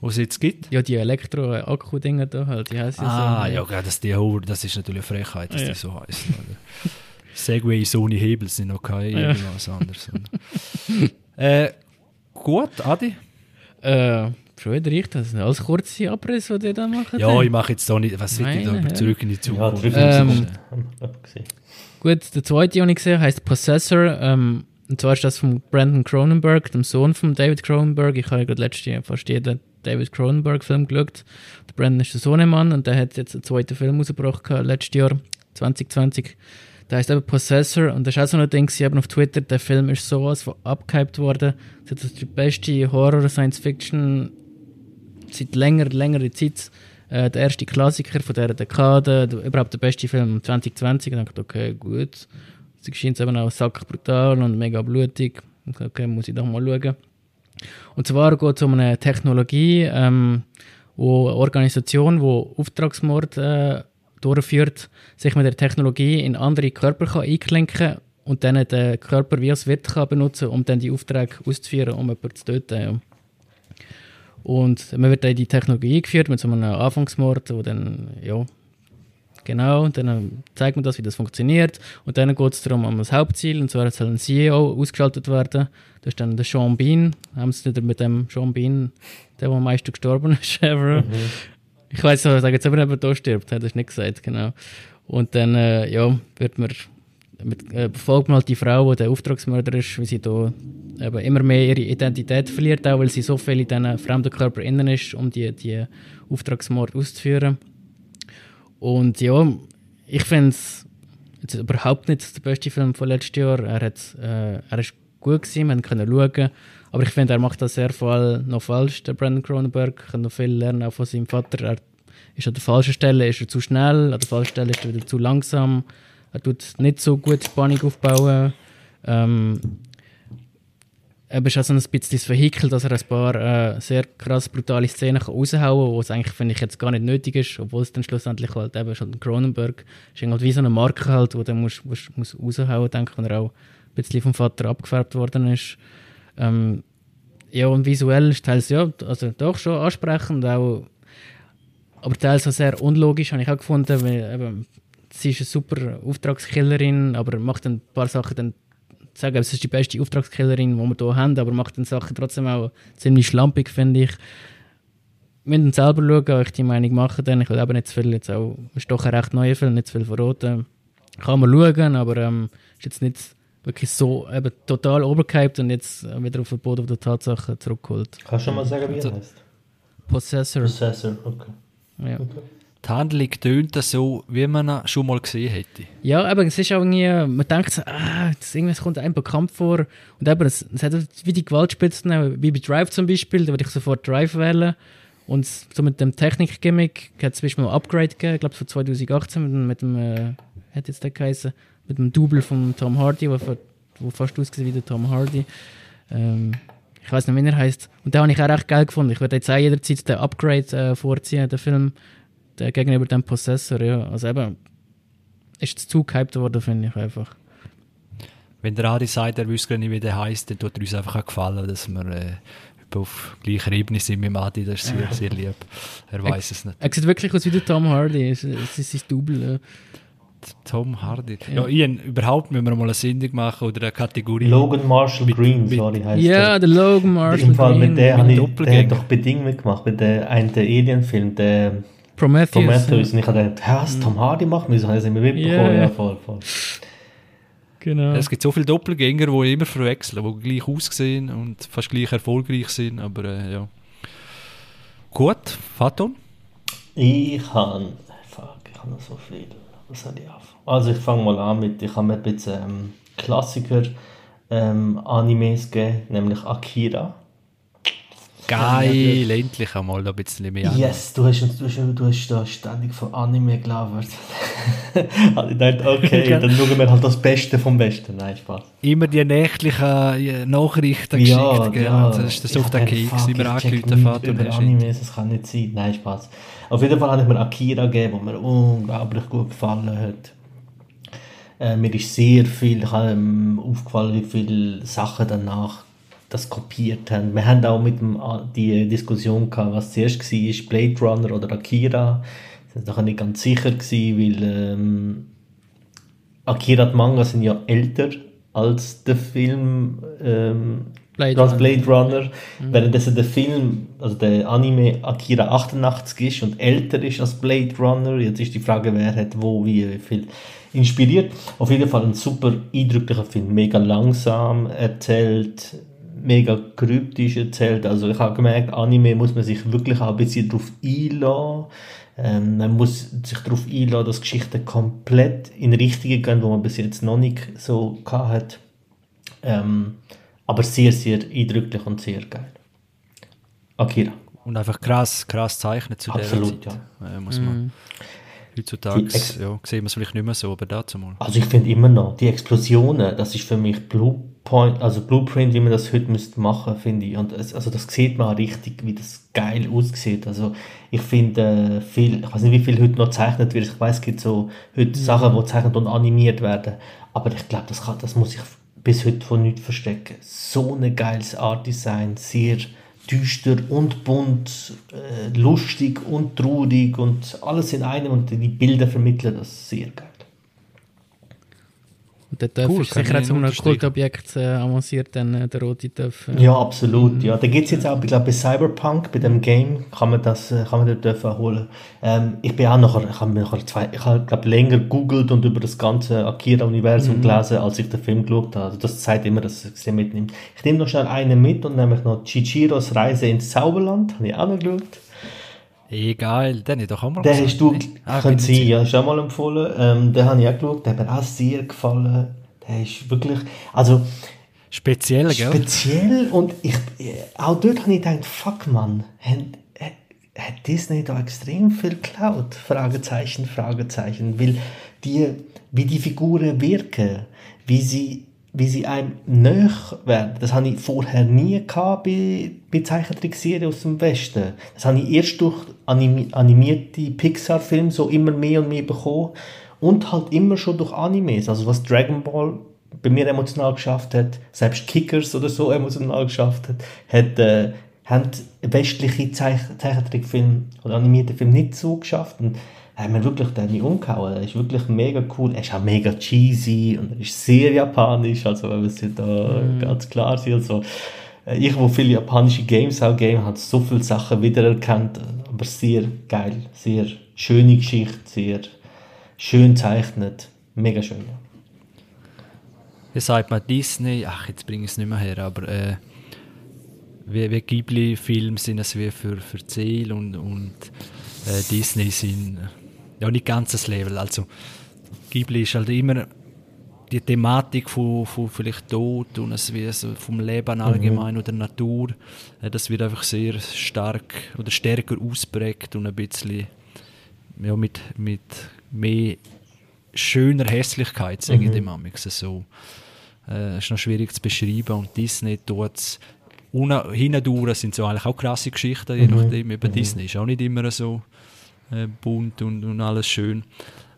[SPEAKER 1] was es jetzt gibt.
[SPEAKER 2] Ja, die Elektro-Akku-Dinger da halt. Die heißen
[SPEAKER 1] Ah,
[SPEAKER 2] so.
[SPEAKER 1] ja, gerade das die Hover, das ist natürlich eine Frechheit, dass
[SPEAKER 2] Ja.
[SPEAKER 1] die so heißen. Segway ohne Hebel sind noch kein
[SPEAKER 2] Ja.
[SPEAKER 1] irgendwas anderes. äh, gut, Adi?
[SPEAKER 2] Äh, schon wieder ich, das sind alles kurze Abrisse, die die da machen.
[SPEAKER 1] Ja, ich mache jetzt da nicht, was wird ich da
[SPEAKER 2] Meine
[SPEAKER 1] über zurück in die
[SPEAKER 3] Ja,
[SPEAKER 1] Zukunft?
[SPEAKER 3] drücken
[SPEAKER 2] Ähm. Gut, der zweite, den ich gesehen habe, heisst Possessor. Ähm, und zwar ist das von Brandon Cronenberg, dem Sohn von David Cronenberg. Ich habe ja gerade letztes Jahr fast jeden David Cronenberg-Film geschaut. Der Brandon ist der Sohnemann und der hat jetzt einen zweiten Film rausgebracht letztes Jahr, 2020. Der heißt eben Possessor und das ist auch so ein Ding, eben auf Twitter, der Film ist sowas von abgehypt worden. Das ist die beste Horror-Science-Fiction seit länger, längerer Zeit. Äh, der erste Klassiker von dieser Dekade, der, überhaupt der beste Film 2020. Und ich dachte, okay, gut. Sie scheint eben auch sackbrutal und mega blutig. Okay, muss ich doch mal schauen. Und zwar geht es um eine Technologie, ähm, wo eine Organisation, die Auftragsmord äh, durchführt, sich mit der Technologie in andere Körper kann einklinken kann und dann den Körper wie als Wirt kann benutzen um dann die Aufträge auszuführen, um jemanden zu töten. Ja. Und man wird dann die Technologie eingeführt mit so einem Anfangsmord, wo dann, ja, genau, dann zeigt man das, wie das funktioniert. Und dann geht es darum, um das Hauptziel, und zwar soll ein CEO ausgeschaltet werden. Das ist dann der Sean Bean. Haben sie nicht mit dem Sean Bean, der, der am meisten gestorben ist, ever. Mhm. Ich weiß nicht, ich sage jetzt aber jemand da stirbt, hat er nicht gesagt, genau. Und dann, äh, ja, wird man mit, äh, verfolgt man halt die Frau, die der Auftragsmörder ist, wie sie da eben immer mehr ihre Identität verliert, auch weil sie so viel in diesen fremden Körper innen ist, um die, die Auftragsmord auszuführen. Und ja, ich finde es überhaupt nicht der beste Film von letztes Jahr. Er, hat, äh, er ist gut gewesen, man können schauen. Aber ich finde, er macht das sehr viel noch falsch, der Brandon Cronenberg. Kann noch viel lernen, auch von seinem Vater. Er ist an der falschen Stelle ist er zu schnell, an der falschen Stelle ist er wieder zu langsam. Er tut nicht so gut Spannung aufbauen. Ähm, er ist auch so ein bisschen das Vehikel, dass er ein paar äh, sehr krass brutale Szenen raushauen kann, wo es eigentlich, finde ich, jetzt gar nicht nötig ist, obwohl es dann schlussendlich halt eben schon Cronenberg ist halt wie so eine Marke halt, wo dann muss, muss, muss raushauen, denke ich, und er auch ein bisschen vom Vater abgefärbt worden ist. Ähm, ja, und visuell ist teils ja, also doch schon ansprechend, auch, aber teils auch sehr unlogisch, habe ich auch gefunden, weil eben, sie ist eine super Auftragskillerin, aber macht ein paar Sachen dann sagen, es ist die beste Auftragskillerin, die wir hier haben, aber macht dann Sachen trotzdem auch ziemlich schlampig, finde ich. Wir müssen selber schauen, ob ich die Meinung mache, dann ich will eben nicht zu viel, jetzt auch, es ist doch ein recht neuer Film, nicht zu viel verraten. Kann man schauen, aber ähm, ist jetzt nicht wirklich so eben total overgehypt und jetzt wieder auf den Boden der Tatsachen zurückgeholt.
[SPEAKER 3] Kannst du schon mal sagen, wie er also, heißt?
[SPEAKER 2] Possessor.
[SPEAKER 3] Possessor, okay.
[SPEAKER 2] Ja.
[SPEAKER 1] okay. Die Handlung tönt so, wie man ihn schon mal gesehen hätte.
[SPEAKER 2] Ja, aber es ist irgendwie, man denkt so, ah, das irgendwas kommt einem bekannt vor. Und eben, es, es hat wie die Gewaltspitzen, wie bei Drive zum Beispiel, da würde ich sofort Drive wählen. Und so mit dem Technik-Gimmick hat es zum Beispiel ein Upgrade gegeben, ich glaube von 2018 mit, mit dem, äh, hat jetzt der geheißen, mit dem Double von Tom Hardy, wo, wo fast aussieht wie der Tom Hardy. Ähm, ich weiß nicht, wie er heißt. Und da habe ich auch recht geil gefunden. Ich würde jetzt auch jederzeit den Upgrade äh, vorziehen, den Film der gegenüber dem Possessor, ja. Also eben, ist es zu gehypt worden, finde ich einfach.
[SPEAKER 1] Wenn der Adi sagt, er wüsste nicht, wie der heißt, dann tut er uns einfach gefallen, dass wir äh, auf gleicher Ebene sind mit Adi, das ist sehr, sehr lieb. Er weiß es nicht.
[SPEAKER 2] Er sieht wirklich aus wie der Tom Hardy, es ist sein Double. Ja.
[SPEAKER 1] Tom Hardy. Ja, ja Ian, überhaupt müssen wir mal eine Sendung machen oder eine Kategorie.
[SPEAKER 3] Logan Marshall mit, Green, mit, sorry, heißt
[SPEAKER 2] Ja, der Logan Marshall
[SPEAKER 3] Im Fall Green. mit der, mit ich, der hat doch Bedingung mitgemacht, bei der einen Alien-Film, der
[SPEAKER 2] Prometheus.
[SPEAKER 3] Prometheus. Und ich habe gedacht, was, Tom Hardy macht mir so, haben sie mir mitbekommen. Yeah. Ja, voll, voll.
[SPEAKER 1] Genau. Es gibt so viele Doppelgänger, die immer verwechseln, die gleich aussehen und fast gleich erfolgreich sind, aber äh, ja. Gut, Faton?
[SPEAKER 3] Ich habe, fuck, ich habe noch so viel. Was soll ich auf? Also ich fange mal an mit, ich habe mir ein bisschen ähm, Klassiker ähm, Animes gegeben, nämlich Akira.
[SPEAKER 1] Geil, endlich einmal da ein bisschen mehr.
[SPEAKER 3] Yes, du hast, du hast, du hast da ständig von Anime gelabert. also ich dachte, okay, dann schauen wir halt das Beste vom Besten. Nein, Spaß.
[SPEAKER 1] Immer die nächtlichen Nachrichten
[SPEAKER 3] ja, geschickt,
[SPEAKER 1] ja. Das ist das auf der Keks, immer
[SPEAKER 3] angerufen Vater. Über Animes, das kann nicht sein. Nein, Spaß. Auf jeden Fall habe ich mir Akira gegeben, wo mir unglaublich gut gefallen hat. Äh, mir ist sehr viel ich habe, ähm, aufgefallen, wie viele Sachen danach das kopiert haben. Wir haben auch mit dem, ah, die Diskussion gehabt, was zuerst war, Blade Runner oder Akira. Das war nicht ganz sicher, gewesen, weil ähm, Akira die Manga sind ja älter als der Film ähm, Blade, hast Blade Runner, mhm. währenddessen der Film, also der Anime Akira 88 ist und älter ist als Blade Runner. Jetzt ist die Frage, wer hat wo, wie, wie viel inspiriert. Auf jeden Fall ein super eindrücklicher Film, mega langsam erzählt, mega kryptisch erzählt. Also ich habe gemerkt, Anime muss man sich wirklich auch ein bisschen drauf einlassen. Ähm, man muss sich darauf einlassen, dass Geschichten komplett in Richtungen gehen, wo man bis jetzt noch nicht so hat. Ähm, aber sehr, sehr eindrücklich und sehr geil. Akira.
[SPEAKER 1] Und einfach krass, krass zeichnet zu
[SPEAKER 3] Absolut,
[SPEAKER 1] der Zeit. Ja. Äh, muss man. Mm. Heutzutage ja, sehen wir es vielleicht nicht mehr so, aber dazu mal.
[SPEAKER 3] Also ich finde immer noch, die Explosionen, das ist für mich Bluepoint, also Blueprint, wie man das heute müsste machen, finde ich. Und es, also das sieht man richtig, wie das geil aussieht. Also ich finde äh, viel, ich weiß nicht, wie viel heute noch gezeichnet wird. Ich weiß, es gibt so heute mhm. Sachen, die gezeichnet und animiert werden. Aber ich glaube, das, das muss ich bis heute von nichts verstecken. So ein geiles Art Design, sehr düster und bunt, äh, lustig und traurig und alles in einem und die Bilder vermitteln das sehr geil.
[SPEAKER 2] Und der Töpf cool, ist sicher auch zu einem Kultobjekt äh, avanciert, dann äh, der rote Töpf.
[SPEAKER 3] Äh. Ja, absolut. Ja. Da gibt es jetzt auch, ich glaube, bei Cyberpunk, bei dem Game, kann man, das, äh, kann man den Töpf holen. Ähm, ich bin auch nachher, ich habe nachher zwei, ich habe, glaube länger gegoogelt und über das ganze Akira-Universum mhm. gelesen, als ich den Film geschaut habe. Also das zeigt immer, dass ich sie mitnehme. Ich nehme noch schnell einen mit und nämlich noch Chichiros Reise ins Zauberland, habe ich auch noch geschaut.
[SPEAKER 1] Egal, den ich doch auch mal
[SPEAKER 3] Den hast du, ah, können Sie, ja, auch mal empfohlen. Ähm, den habe ich auch geschaut, der hat mir auch sehr gefallen. Der ist wirklich, also...
[SPEAKER 1] Speziell, gell?
[SPEAKER 3] Speziell und ich, auch dort habe ich gedacht, fuck man, hat, hat Disney da extrem viel geklaut? Fragezeichen, Fragezeichen. Weil die, wie die Figuren wirken, wie sie wie sie einem näher werden. Das habe ich vorher nie bei, bei Zeichentrickserien aus dem Westen. Das habe ich erst durch animierte Pixar-Filme so immer mehr und mehr bekommen und halt immer schon durch Animes. Also was Dragon Ball bei mir emotional geschafft hat, selbst Kickers oder so emotional geschafft hat, hat äh, haben westliche Zeichentrickfilme oder animierte Filme nicht so geschafft. Und haben wir wirklich nicht umgehauen. Er ist wirklich mega cool. Er ist auch mega cheesy und er ist sehr japanisch, also wenn wir es da mm. ganz klar sind. Also, äh, ich, wo viele japanische Games auch game, habe so viele Sachen wiedererkannt, aber sehr geil, sehr schöne Geschichte, sehr schön zeichnet, mega schön. Ja.
[SPEAKER 1] Wie sagt man Disney, ach jetzt bringe ich es nicht mehr her, aber äh, wie, wie Ghibli-Filme sind es wie für, für Ziel und, und äh, Disney sind ja nicht ganzes Level. Also Ghibli ist halt immer die Thematik von, von vielleicht Tod und es wie so vom Leben allgemein mhm. oder Natur, äh, das wird einfach sehr stark oder stärker ausprägt und ein bisschen ja, mit, mit mehr schöner Hässlichkeit, sage mhm. ich dem Amix so. Äh, ist noch schwierig zu beschreiben und Disney tut es hindurch sind so eigentlich auch krasse Geschichten, je mhm. nachdem. Eben mhm. Disney ist auch nicht immer so äh, bunt und, und alles schön.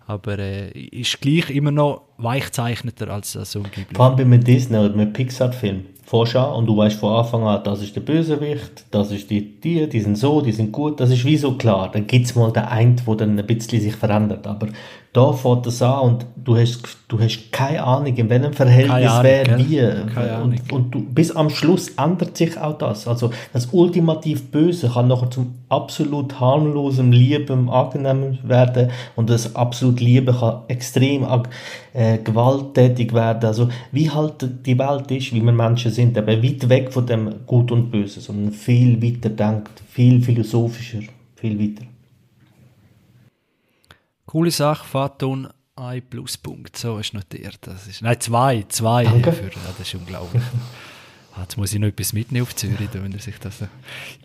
[SPEAKER 1] Aber äh, ist gleich immer noch weichzeichneter als, ein
[SPEAKER 3] Ghibli. Vor allem bei einem Disney oder einem Pixar-Film. Vorschau und du weißt von Anfang an, das ist der Bösewicht, das ist die, die, die sind so, die sind gut, das ist wie so klar. Dann gibt es mal den einen, der dann ein bisschen sich verändert. Aber da fängt das an und du hast, du hast keine Ahnung, in welchem Verhältnis wer wie. Und, und du, bis am Schluss ändert sich auch das. Also das ultimativ Böse kann nachher zum absolut harmlosen, lieben, angenehm werden und das absolut Liebe kann extrem äh, gewalttätig werden. Also wie halt die Welt ist, wie wir Menschen sind, eben weit weg von dem Gut und Böse, sondern viel weiter denkt, viel philosophischer, viel weiter.
[SPEAKER 1] Coole Sache, Faton, ein Pluspunkt. So ist notiert. Das ist, nein, zwei. Zwei. Danke. Für, ja, das ist unglaublich. Ah, jetzt muss ich noch etwas mitnehmen auf Zürich, wenn er sich das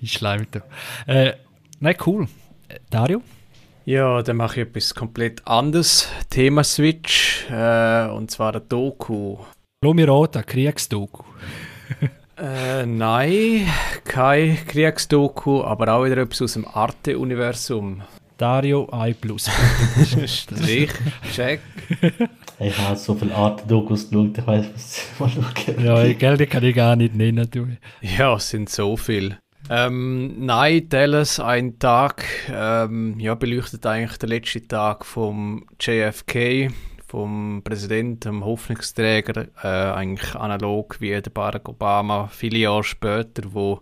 [SPEAKER 1] einschleimt. Äh, nein, cool. Dario?
[SPEAKER 4] Ja, dann mache ich etwas komplett anderes. Thema-Switch. Äh, und zwar ein Doku.
[SPEAKER 1] Lumirota, Kriegsdoku.
[SPEAKER 4] äh, nein, kein Kriegsdoku, aber auch wieder etwas aus dem Arte-Universum.
[SPEAKER 1] Dario I+.
[SPEAKER 4] Strich, check.
[SPEAKER 3] Ich habe so viele Art Dokus geschaut, ich weiß, was
[SPEAKER 1] mal schauen. Ja, Geld die kann ich gar nicht nennen. Du.
[SPEAKER 4] Ja, es sind so viele. Ähm, nein, Dallas, ein Tag, ähm, ja, beleuchtet eigentlich den letzten Tag vom JFK, vom Präsidenten, dem Hoffnungsträger, äh, eigentlich analog wie der Barack Obama viele Jahre später, wo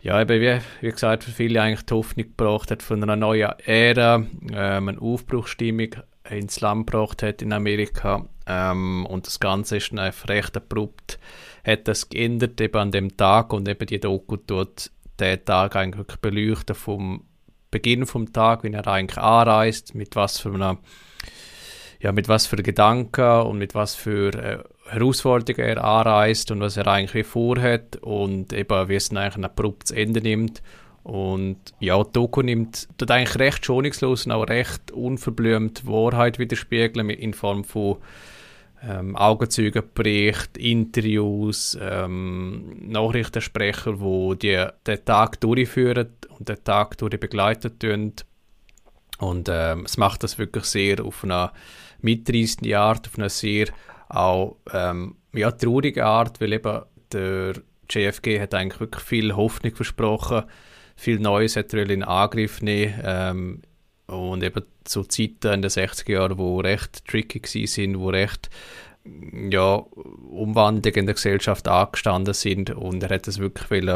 [SPEAKER 4] ja, eben wie, wie gesagt, für viele eigentlich die Hoffnung gebracht hat von einer neuen Ära, ähm, eine Aufbruchsstimmung ins Land gebracht hat in Amerika ähm, und das Ganze ist dann einfach recht abrupt, hat das geändert eben an dem Tag und eben die Doku tut den Tag eigentlich beleuchten vom Beginn vom Tag, wie er eigentlich anreist, mit was für einer ja, mit was für Gedanken und mit was für äh, Herausforderungen er anreist und was er eigentlich vorhat und eben wie es dann eigentlich ein abruptes Ende nimmt. Und ja, die Doku nimmt dort eigentlich recht schonungslos und auch recht unverblümt Wahrheit widerspiegeln in Form von ähm, Augenzeugenbericht, Interviews, ähm, Nachrichtensprecher, wo die den Tag durchführen und den Tag durch begleitet tun. Und ähm, es macht das wirklich sehr auf eine mitreißende Art, auf eine sehr auch ähm, ja, traurige Art, weil eben der JFG hat eigentlich wirklich viel Hoffnung versprochen, viel Neues hat er in Angriff nehmen ähm, und eben zu Zeiten in den 60er Jahren, wo recht tricky sind, wo recht ja, Umwandlungen in der Gesellschaft angestanden sind und er hat es wirklich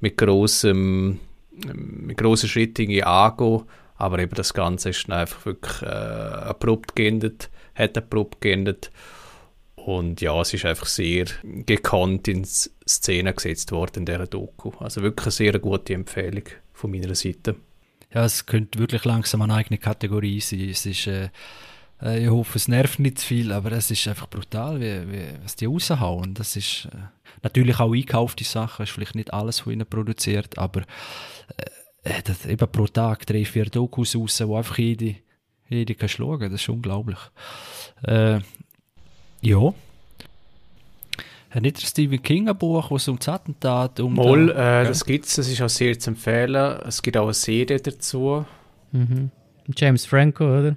[SPEAKER 4] mit großem mit grossen Schritten angehen, aber eben das Ganze ist dann einfach wirklich äh, abrupt geendet, hat abrupt geendet und ja, es ist einfach sehr gekonnt in Szene gesetzt worden in dieser Doku. Also wirklich eine sehr gute Empfehlung von meiner Seite.
[SPEAKER 1] Ja, es könnte wirklich langsam eine eigene Kategorie sein. Es ist, äh, äh, ich hoffe, es nervt nicht zu viel, aber es ist einfach brutal, wie, wie, was die raushauen. Das ist äh, natürlich auch eingekaufte Sachen, ist vielleicht nicht alles von ihnen produziert, aber äh, äh das, eben pro Tag drei, vier Dokus raus, wo einfach jede, jede kann schauen. Das ist unglaublich. Äh, ja. Hat nicht der Stephen King ein Buch, wo es um das Attentat um
[SPEAKER 4] Moll, äh, das gibt es, das ist auch sehr zu empfehlen. Es gibt auch eine Serie dazu.
[SPEAKER 2] Mhm. James Franco, oder?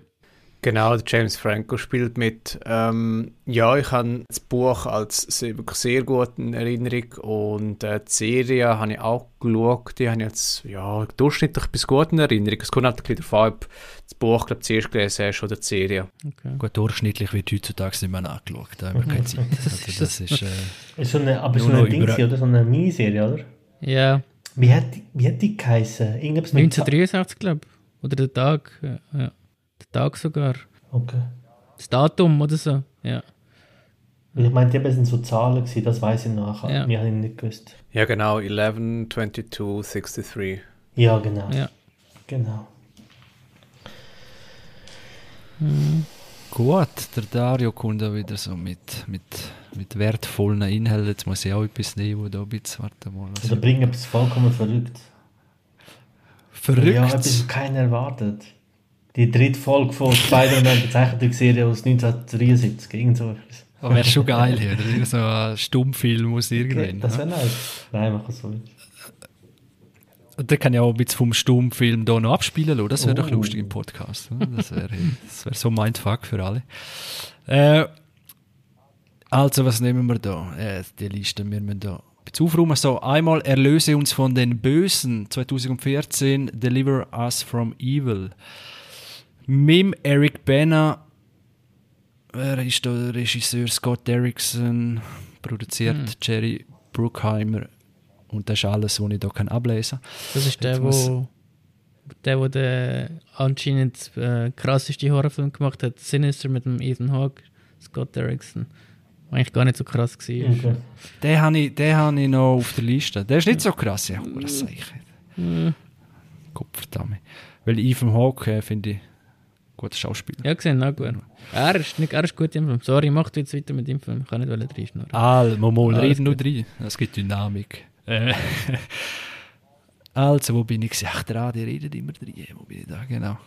[SPEAKER 4] Genau, James Franco spielt mit. Ähm, ja, ich habe das Buch als sehr, wirklich sehr gut in Erinnerung und äh, die Serie habe ich auch geschaut. Die habe ich jetzt ja, durchschnittlich bis gut in Erinnerung. Es kommt halt ein bisschen davon, ob das Buch glaub, zuerst gelesen hast oder die Serie.
[SPEAKER 1] Okay. Gut, durchschnittlich wird heutzutage nicht mehr angeschaut. Da haben wir keine Zeit. Also das ist, äh,
[SPEAKER 3] ist so eine, aber so eine Ding, oder? So eine Miniserie, oder?
[SPEAKER 2] Ja.
[SPEAKER 3] Wie hat, wie hat die geheißen?
[SPEAKER 2] 1963, glaube ich. Oder der Tag. Ja. Tag sogar.
[SPEAKER 3] Okay.
[SPEAKER 2] Das Datum oder so, ja.
[SPEAKER 3] Ich meinte, es sind so Zahlen gewesen, das weiß ich nachher. Ja. Wir haben nicht gewusst.
[SPEAKER 4] Ja, genau, 11, 22, 63.
[SPEAKER 3] Ja, genau.
[SPEAKER 2] Ja.
[SPEAKER 3] Genau.
[SPEAKER 1] Mhm. Gut, der Dario kommt da wieder so mit, mit, mit wertvollen Inhalten. Jetzt muss ich auch etwas nehmen, wo da ein bisschen, warte mal.
[SPEAKER 3] Also bringen etwas vollkommen verrückt.
[SPEAKER 1] Verrückt? Ja,
[SPEAKER 3] etwas, was keiner erwartet die dritte Folge von Spider-Man Zeichentrickserie aus 1973. Irgend so etwas.
[SPEAKER 1] Oh, wäre schon geil hier, oder? So ein Stummfilm aus irgendwann.
[SPEAKER 3] Das wäre nice. Nein, mach so nicht.
[SPEAKER 1] Und dann kann ich auch ein bisschen vom Stummfilm hier noch abspielen lassen. Das wäre oh. doch lustig im Podcast. Das wäre wär so mein Fuck für alle. Äh, also, was nehmen wir da? Äh, die Liste, wir müssen da aufräumen. So, einmal Erlöse uns von den Bösen, 2014, Deliver Us from Evil. Mit Eric Bana, wer ist der Regisseur Scott Derrickson, produziert hm. Jerry Bruckheimer und das ist alles, was ich hier ablesen kann.
[SPEAKER 2] Das ist der, wo der, wo der anscheinend äh, krasseste Horrorfilm gemacht hat, Sinister mit dem Ethan Hawke, Scott Derrickson. War eigentlich gar nicht so krass gewesen. Okay.
[SPEAKER 1] Den habe ich, hab ich noch auf der Liste. Der ist nicht so krass, ja, aber das sage ich. Mhm. Kopfverdammt. Weil Ethan Hawke äh, finde ich guter Schauspieler.
[SPEAKER 2] Ja, gesehen, na gut. Er ist, nicht, er ist gut im Film. Sorry, mach du jetzt weiter mit dem Film. Ich kann nicht reinschneiden.
[SPEAKER 1] Ah, mal, reden nur drei. Es gibt Dynamik. Äh, also, wo bin ich? Ach, der die redet immer drei. Wo bin ich da? Genau.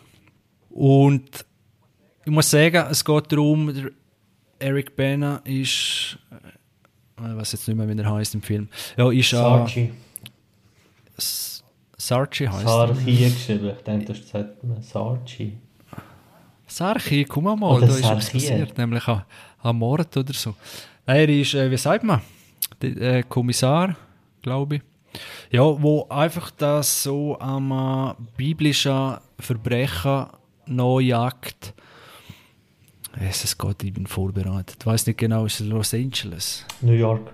[SPEAKER 1] Und ich muss sagen, es geht darum, Eric Bana ist, äh, ich weiß jetzt nicht mehr, wie er heißt im Film. Ja, ist
[SPEAKER 3] Sarchi.
[SPEAKER 1] Sarchi heißt
[SPEAKER 3] Sarchi geschrieben. Ich denke, das ist Sarchi.
[SPEAKER 1] Sarchi, komm mal, oder da ist etwas passiert, nämlich ein, ein Mord oder so. Er ist, äh, wie sagt man, der äh, Kommissar, glaube ich. Ja, wo einfach das so am äh, biblischen Verbrechen nachjagt. es geht, ich bin vorbereitet. Ich weiß nicht genau, ist es Los Angeles?
[SPEAKER 3] New York.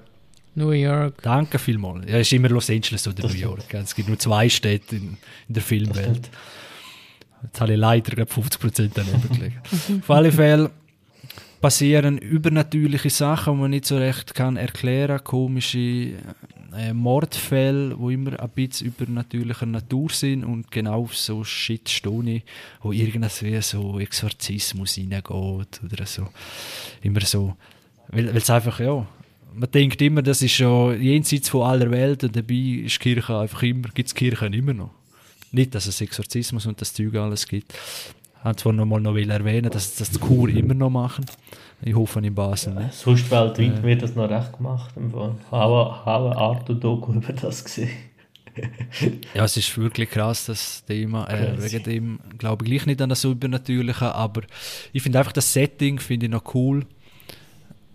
[SPEAKER 2] New York.
[SPEAKER 1] Danke vielmals. Ja, es ist immer Los Angeles oder
[SPEAKER 3] Das
[SPEAKER 1] New. York. Es gibt nur zwei Städte in, in der
[SPEAKER 3] Das
[SPEAKER 1] Filmwelt. Jetzt habe ich leider gerade 50% daneben gelegt. Auf alle Fälle passieren übernatürliche Sachen, die man nicht so recht kann erklären Komische äh, Mordfälle, die immer ein bisschen übernatürlicher Natur sind und genau auf so Shit stehe wo irgendwie so Exorzismus reingeht oder so. Immer so. Weil es einfach, ja, man denkt immer, das ist schon jenseits von aller Welt und dabei ist Kirche einfach immer, gibt es Kirchen immer noch. Nicht, dass es Exorzismus und das Zeug alles gibt. Ich wollte zwar noch mal noch erwähnen, dass das die Kur immer noch machen. Ich hoffe in Basel nicht.
[SPEAKER 3] Sonst weltweit wird das noch recht gemacht. Habe eine Art und Doku über das gesehen.
[SPEAKER 1] Ja, es ist wirklich krass, das Thema. Äh, wegen dem glaube ich gleich nicht an das Übernatürliche, aber ich finde einfach das Setting finde ich noch cool.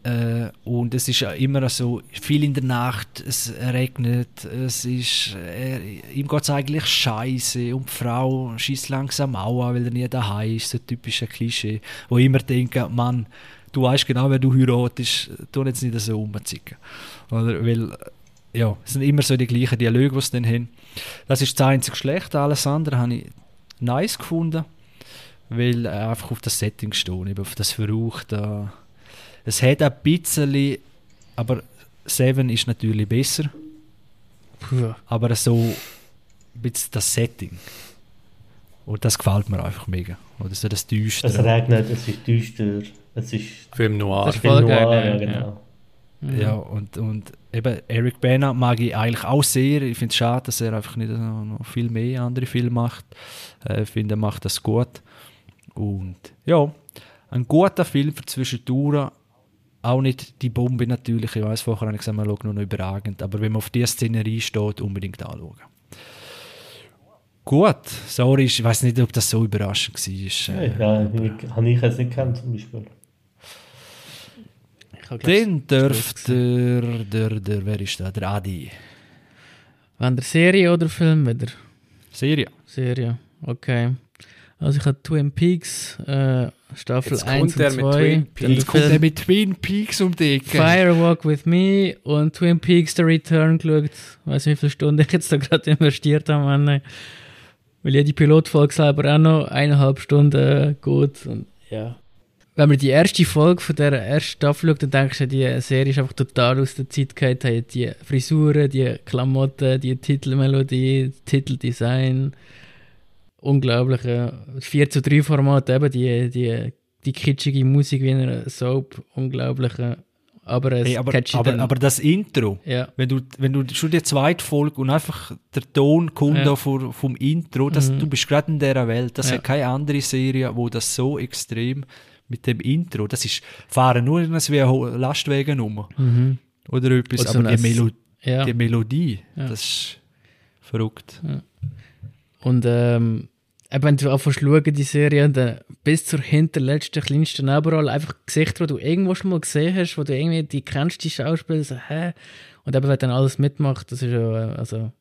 [SPEAKER 1] Äh, und es ist ja immer so viel in der Nacht, es regnet, es ist, äh, ihm geht es eigentlich scheiße und die Frau schießt langsam auch an, weil er nie daheim ist, so typische Klischee, wo ich immer denke, Mann, du weißt genau, wer du heiratest, tu jetzt nicht so rumzicken. Oder, weil, ja, es sind immer so die gleichen Dialoge, die sie dann haben. Das ist das einzige Schlechte, alles andere habe ich nice gefunden, weil einfach auf das Setting stehen, auf das Verrauchte. Es hat ein bisschen, aber Seven ist natürlich besser,
[SPEAKER 2] Puh.
[SPEAKER 1] aber so ein bisschen das Setting. Und das gefällt mir einfach mega. Oder so das
[SPEAKER 3] Es
[SPEAKER 1] Düstere.
[SPEAKER 3] regnet, es ist düster, es ist
[SPEAKER 4] Film Noir.
[SPEAKER 2] Das ist
[SPEAKER 3] Film noir,
[SPEAKER 2] geil,
[SPEAKER 3] ja,
[SPEAKER 2] ja,
[SPEAKER 3] genau.
[SPEAKER 2] Mhm.
[SPEAKER 1] Ja, und, und eben Eric Bana mag ich eigentlich auch sehr. Ich finde es schade, dass er einfach nicht noch, noch viel mehr andere Filme macht. Äh, Ich finde, er macht das gut. Und ja, ein guter Film für zwischendurch. Auch nicht die Bombe natürlich. Ich weiß, vorher habe ich gesagt, man schaut nur noch überragend. Aber wenn man auf diese Szenerie steht, unbedingt anschauen. Gut, sorry, ich weiß nicht, ob das so überraschend war.
[SPEAKER 3] Ja, ja, ich- habe ich jetzt nicht gekannt zum Beispiel.
[SPEAKER 2] Ich habe
[SPEAKER 1] Dann
[SPEAKER 2] glaub's,
[SPEAKER 1] dürfte der, der, der, wer ist da? Der Adi.
[SPEAKER 2] Wenn der Serie oder Film wieder?
[SPEAKER 1] Serie.
[SPEAKER 2] Serie, okay. Also ich habe Twin Peaks, äh, Staffel
[SPEAKER 4] Jetzt
[SPEAKER 2] 1
[SPEAKER 4] kommt
[SPEAKER 2] und
[SPEAKER 4] er mit
[SPEAKER 2] 2.
[SPEAKER 4] Twin
[SPEAKER 2] dann
[SPEAKER 4] Peaks.
[SPEAKER 2] der
[SPEAKER 1] Jetzt kommt er
[SPEAKER 2] Film
[SPEAKER 1] mit Twin Peaks um die Ecke.
[SPEAKER 2] Firewalk with Me und Twin Peaks The Return geschaut. Ich weiß nicht, wie viele Stunden ich jetzt da gerade investiert habe. Mann. Weil ja die Pilotfolge selber auch noch eineinhalb Stunden geht. Und, ja. Wenn man die erste Folge von der ersten Staffel schaut, dann denkst du, die Serie ist einfach total aus der Zeit gefallen. Hey, Die Frisuren, die Klamotten, die Titelmelodie, das Titeldesign. Unglaubliche 4 zu 3 Format, eben die, die, die kitschige Musik wie in einer Soap. Unglaubliche. Aber es
[SPEAKER 1] Hey, aber, aber, aber das Intro,
[SPEAKER 2] ja.
[SPEAKER 1] wenn du, wenn du schon die zweite Folge und einfach der Ton kommt
[SPEAKER 2] Ja.
[SPEAKER 1] vor, vom Intro, das,
[SPEAKER 2] Mhm.
[SPEAKER 1] du bist gerade in dieser Welt. Das
[SPEAKER 2] Ja.
[SPEAKER 1] hat keine andere Serie, wo das so extrem mit dem Intro, das ist, fahren nur irgendwas wie ein Lastwagen um
[SPEAKER 2] Mhm.
[SPEAKER 1] oder etwas,
[SPEAKER 2] Oder so
[SPEAKER 1] aber die, Melo
[SPEAKER 2] ja.
[SPEAKER 1] die Melodie, das ist verrückt.
[SPEAKER 2] Und ähm, wenn du anfängst zu die Serie, dann bis zur hinterletzten, kleinsten Nebenrolle, einfach Gesichter, die du irgendwo schon mal gesehen hast, wo du irgendwie, die kennst, die Schauspieler, so, hä? Und eben, wenn dann alles mitmacht, das ist ja, äh, also,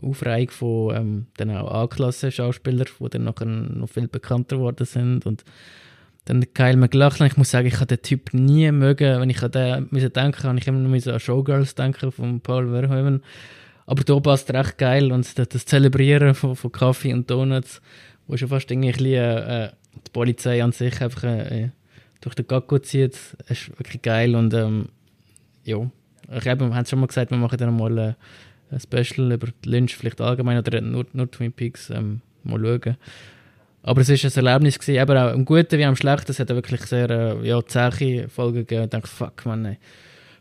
[SPEAKER 2] Aufreihung von ähm, dann auch A-Klasse-Schauspielern, die dann nachher noch viel bekannter geworden sind und dann Kyle McLachlan, ich muss sagen, ich habe den Typ nie mögen, wenn ich an den müssen denken, habe ich immer müssen an Showgirls denken von Paul Verhoeven. Aber da passt recht geil und das, das Zelebrieren von, von Kaffee und Donuts, wo schon fast irgendwie äh, die Polizei an sich einfach äh, durch den Gacko zieht, ist wirklich geil und ähm, ja, ich eben, wir haben schon mal gesagt, wir machen dann mal äh, ein Special über Lynch, vielleicht allgemein oder nur, nur Twin Peaks, ähm, mal schauen. Aber es war ein Erlebnis, gewesen, eben auch im Guten wie am Schlechten. Es hat wirklich sehr äh, ja, zähe Folgen gegeben. Ich dachte, fuck, man, ey.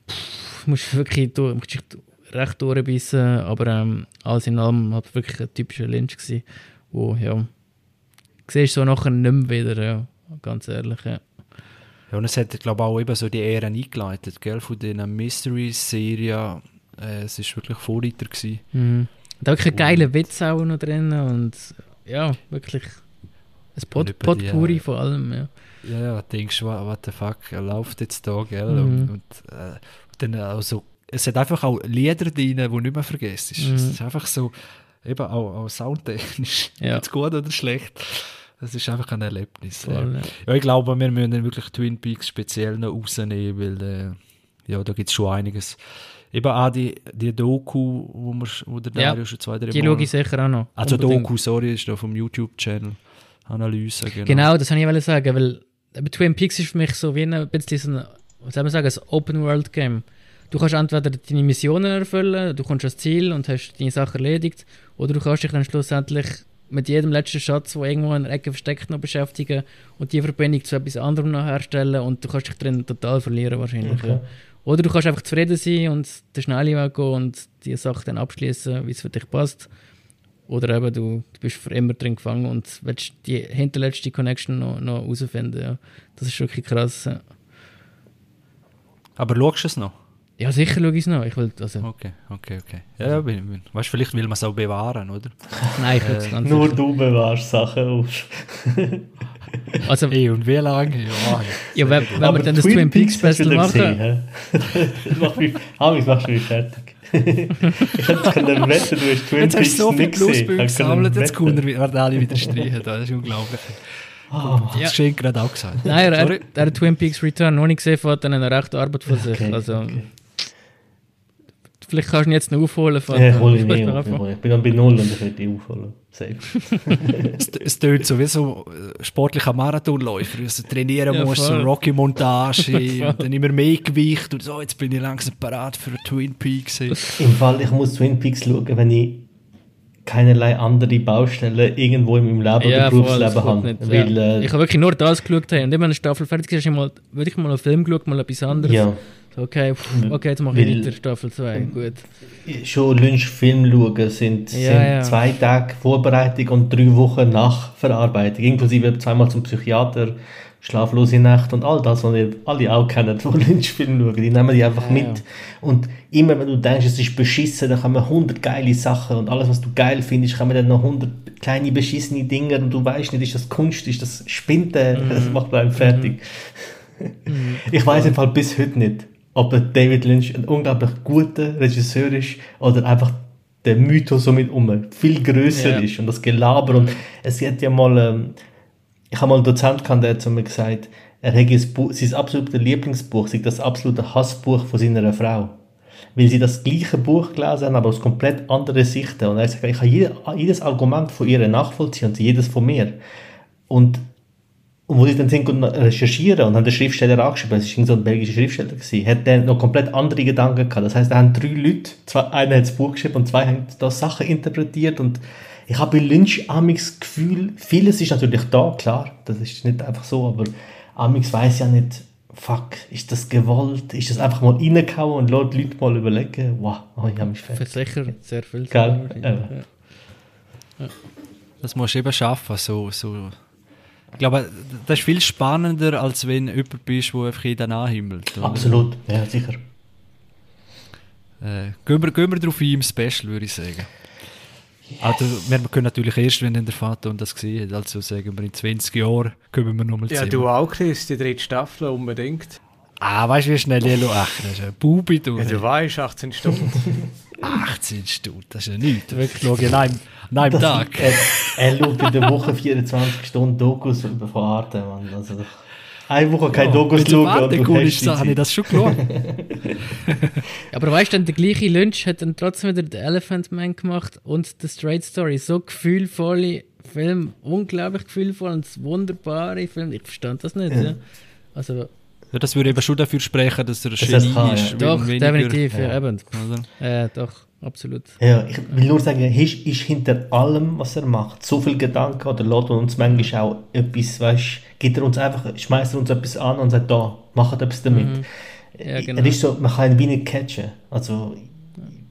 [SPEAKER 2] Puh, musst wirklich durch, recht durchbeissen. Aber ähm, alles in allem halt wirklich ein typischer Lynch gewesen, wo, ja, siehst du so nachher nicht mehr wieder, ja, ganz ehrlich, ja.
[SPEAKER 1] Ja, und es hat, glaube ich, auch eben so die Ära eingeleitet, gell, von diesen Mystery-Serien. Äh, es war wirklich Vorreiter. Gewesen.
[SPEAKER 2] Mhm. Da wirklich ein geiler Witz auch noch drin und ja, wirklich ein Pot
[SPEAKER 1] Und über die,
[SPEAKER 2] Potpourri
[SPEAKER 1] äh,
[SPEAKER 2] von allem, ja.
[SPEAKER 1] Ja, ja, denkst du, what the fuck, er läuft jetzt da, gell?
[SPEAKER 2] Mhm.
[SPEAKER 1] Und, und äh, dann also, es hat einfach auch Lieder drin, die nicht mehr vergisst.
[SPEAKER 2] Mhm.
[SPEAKER 1] Es ist einfach so, eben auch, auch soundtechnisch,
[SPEAKER 2] Ja.
[SPEAKER 1] jetzt gut oder schlecht. Das ist einfach ein Erlebnis.
[SPEAKER 2] Voll,
[SPEAKER 1] ja.
[SPEAKER 2] ja.
[SPEAKER 1] ja, ich glaube, wir müssen dann wirklich Twin Peaks speziell noch rausnehmen, weil äh, ja, da gibt es schon einiges. Eben auch die, die Doku, wo, wir, wo der
[SPEAKER 2] Ja,
[SPEAKER 1] Dario schon zwei, drei
[SPEAKER 2] Die schaue ich sicher auch noch.
[SPEAKER 1] Also
[SPEAKER 2] Unbedingt.
[SPEAKER 1] Doku, sorry, ist da vom YouTube-Channel. Analyse, genau.
[SPEAKER 2] Genau, das wollte ich sagen, weil eben Twin Peaks ist für mich so wie ein, bisschen was soll man sagen, ein Open-World-Game. Du kannst entweder deine Missionen erfüllen, du kommst ans Ziel und hast deine Sache erledigt, oder du kannst dich dann schlussendlich mit jedem letzten Schatz, der irgendwo in der Ecke versteckt noch beschäftigen und die Verbindung zu etwas anderem noch herstellen und du kannst dich drin total verlieren wahrscheinlich.
[SPEAKER 3] Okay.
[SPEAKER 2] Oder du kannst einfach zufrieden sein und den schnellen Weg gehen und die Sache dann abschließen, wie es für dich passt. Oder eben du, du bist für immer drin gefangen und willst die hinterletzte Connection noch, noch herausfinden. Ja. Das ist wirklich krass. Ja,
[SPEAKER 1] Aber schaust du es noch?
[SPEAKER 2] Ja sicher schaue ich es noch. Ich will, also,
[SPEAKER 1] Okay, okay, okay. Ja, ja bin, bin. Weißt, vielleicht will man es auch bewahren, oder?
[SPEAKER 2] nein, ich will es ganz
[SPEAKER 3] Nur
[SPEAKER 2] sicher.
[SPEAKER 3] du bewahrst Sachen auf.
[SPEAKER 2] Also,
[SPEAKER 1] Ey, und wie lange? Ja,
[SPEAKER 2] ja, wenn, wenn wir dann das Twin Peaks Special machen,
[SPEAKER 3] gesehen, macht mich, Alex, machst du mich fertig. ich hätte können wetten, du hast Twin
[SPEAKER 1] Jetzt hast du so
[SPEAKER 3] gesehen.
[SPEAKER 1] Pluspunkte gesammelt, jetzt können wir werden alle wieder streichen. Das ist unglaublich.
[SPEAKER 3] Ah,
[SPEAKER 1] Das
[SPEAKER 2] Ja.
[SPEAKER 1] du gerade auch gesagt.
[SPEAKER 2] nein, er, er, er hat Twin Peaks Return noch nicht gesehen, hat dann eine rechte Arbeit von sich.
[SPEAKER 3] okay,
[SPEAKER 2] also,
[SPEAKER 3] okay.
[SPEAKER 2] Vielleicht kannst du ihn jetzt noch aufholen. Vater.
[SPEAKER 3] Ja, ich
[SPEAKER 2] Ich
[SPEAKER 3] nicht
[SPEAKER 2] mir
[SPEAKER 3] auf.
[SPEAKER 2] einfach-
[SPEAKER 3] Ich bin dann bei Null und ich werde die aufholen. Safe.
[SPEAKER 1] Es, es tönt so wie so äh, sportlicher Marathonläufer. Also trainieren
[SPEAKER 2] Ja,
[SPEAKER 1] muss, so. Rocky-Montage und dann immer mehr Gewicht und so, jetzt bin ich langsam parat für Twin Peaks.
[SPEAKER 3] Im Fall, ich muss Twin Peaks schauen, wenn ich keinerlei andere Baustellen irgendwo in meinem Leben
[SPEAKER 2] Ja,
[SPEAKER 3] oder Berufsleben habe.
[SPEAKER 2] nicht.
[SPEAKER 3] Weil,
[SPEAKER 2] ja.
[SPEAKER 3] äh,
[SPEAKER 2] Ich habe wirklich nur das geschaut. Hey. Und immer eine Staffel fertig ist, hast du mal, einen Film geschaut, mal etwas anderes.
[SPEAKER 3] ja,
[SPEAKER 2] okay, pff, okay, jetzt mache ich weiter, Staffel 2. Gut.
[SPEAKER 3] schon Lynch-Film schauen sind, sind
[SPEAKER 2] ja.
[SPEAKER 3] zwei Tage Vorbereitung und drei Wochen Nachverarbeitung. Inklusive zweimal zum Psychiater, schlaflose Nacht und all das, was ihr alle auch kennt, die Lynch-Film schauen. Die nehmen die einfach
[SPEAKER 2] Ja,
[SPEAKER 3] mit. Und immer wenn du denkst, es ist beschissen, dann kommen 100 geile Sachen und alles, was du geil findest, kommen dann noch 100 kleine beschissene Dinge und du weißt nicht, ist das Kunst, ist das Spinte,
[SPEAKER 2] Mhm.
[SPEAKER 3] das macht einen fertig. Ich weiß im Fall bis heute nicht, ob David Lynch ein unglaublich guter Regisseur ist oder einfach der Mythos so mit um viel größer
[SPEAKER 2] Ja.
[SPEAKER 3] ist und das Gelaber und es hat ja mal ähm, ich habe mal einen Dozent gehabt, der hat zu mir gesagt, er hätte sein absolutes Lieblingsbuch, sei das absolute Hassbuch von seiner Frau. Weil sie das gleiche Buch gelesen haben, aber aus komplett anderen Sichten. Und er hat gesagt, ich kann jede, jedes Argument von ihr nachvollziehen und jedes von mir. Und, und wo sie dann sind und recherchieren und haben den Schriftsteller angeschrieben, es war so ein belgischer Schriftsteller, gewesen, hat der noch komplett andere Gedanken gehabt. Das heißt, da haben drei Leute, zwei, einer hat das Buch geschrieben und zwei haben da Sachen interpretiert und ich habe bei Lynch amix das Gefühl, vieles ist natürlich da, klar, das ist nicht einfach so, aber amix weiß ja nicht, fuck, ist das gewollt, ist das einfach mal reingehauen und lässt die Leute mal überlegen, wow, oh, ich habe mich fertig.
[SPEAKER 2] Sicher, sehr viel.
[SPEAKER 3] Gell?
[SPEAKER 2] Ja.
[SPEAKER 1] Das musst du eben schaffen. So, so. Ich glaube, das ist viel spannender, als wenn du jemand bist, der einfach jeden anhimmelt. oder?
[SPEAKER 3] Absolut, ja, sicher.
[SPEAKER 1] Äh, gehen, wir, gehen wir darauf ein im Special, würde ich sagen. Also, wir können natürlich erst, wenn der Vater und das gesehen hat, also sagen wir in 20 Jahren, können wir nochmal
[SPEAKER 4] Ja, du auch, Chris, die dritte Staffel unbedingt.
[SPEAKER 1] Ah, weißt du, wie schnell ich Ach, das ist ein Bubi, du.
[SPEAKER 4] Ja, du weißt, 18 Stunden.
[SPEAKER 1] 18 Stunden, das ist ja nichts. Wirklich, schau ich an einem, an Tag.
[SPEAKER 3] Er, er schaut in der Woche 24 Stunden Dokus über von Arte, Mann. Also, eine Woche keine Dokus
[SPEAKER 1] Wenn du
[SPEAKER 3] schauen
[SPEAKER 1] Vater
[SPEAKER 3] hast die
[SPEAKER 1] habe ich das schon geschaut.
[SPEAKER 2] Aber weißt du, der gleiche Lynch hat dann trotzdem wieder den Elephant Man gemacht und The Straight Story. So gefühlvolle Film, unglaublich gefühlvoll und wunderbare Film. Ich verstand das nicht. Ja. Also,
[SPEAKER 1] Ja, das würde eben schon dafür sprechen, dass er ein Genie
[SPEAKER 3] kann,
[SPEAKER 1] ist.
[SPEAKER 3] ja.
[SPEAKER 2] doch,
[SPEAKER 1] weniger-
[SPEAKER 2] definitiv, ja,
[SPEAKER 3] ja.
[SPEAKER 2] eben. Äh, doch, absolut.
[SPEAKER 3] Ja, ich will nur sagen, ist, ist hinter allem, was er macht, so viel Gedanken oder lässt er uns manchmal auch etwas, weißt gibt er uns einfach, schmeißt er uns etwas an und sagt, da, macht etwas damit.
[SPEAKER 2] Mhm. Ja, genau.
[SPEAKER 3] Er ist so, man kann ihn wie nicht catchen. Also,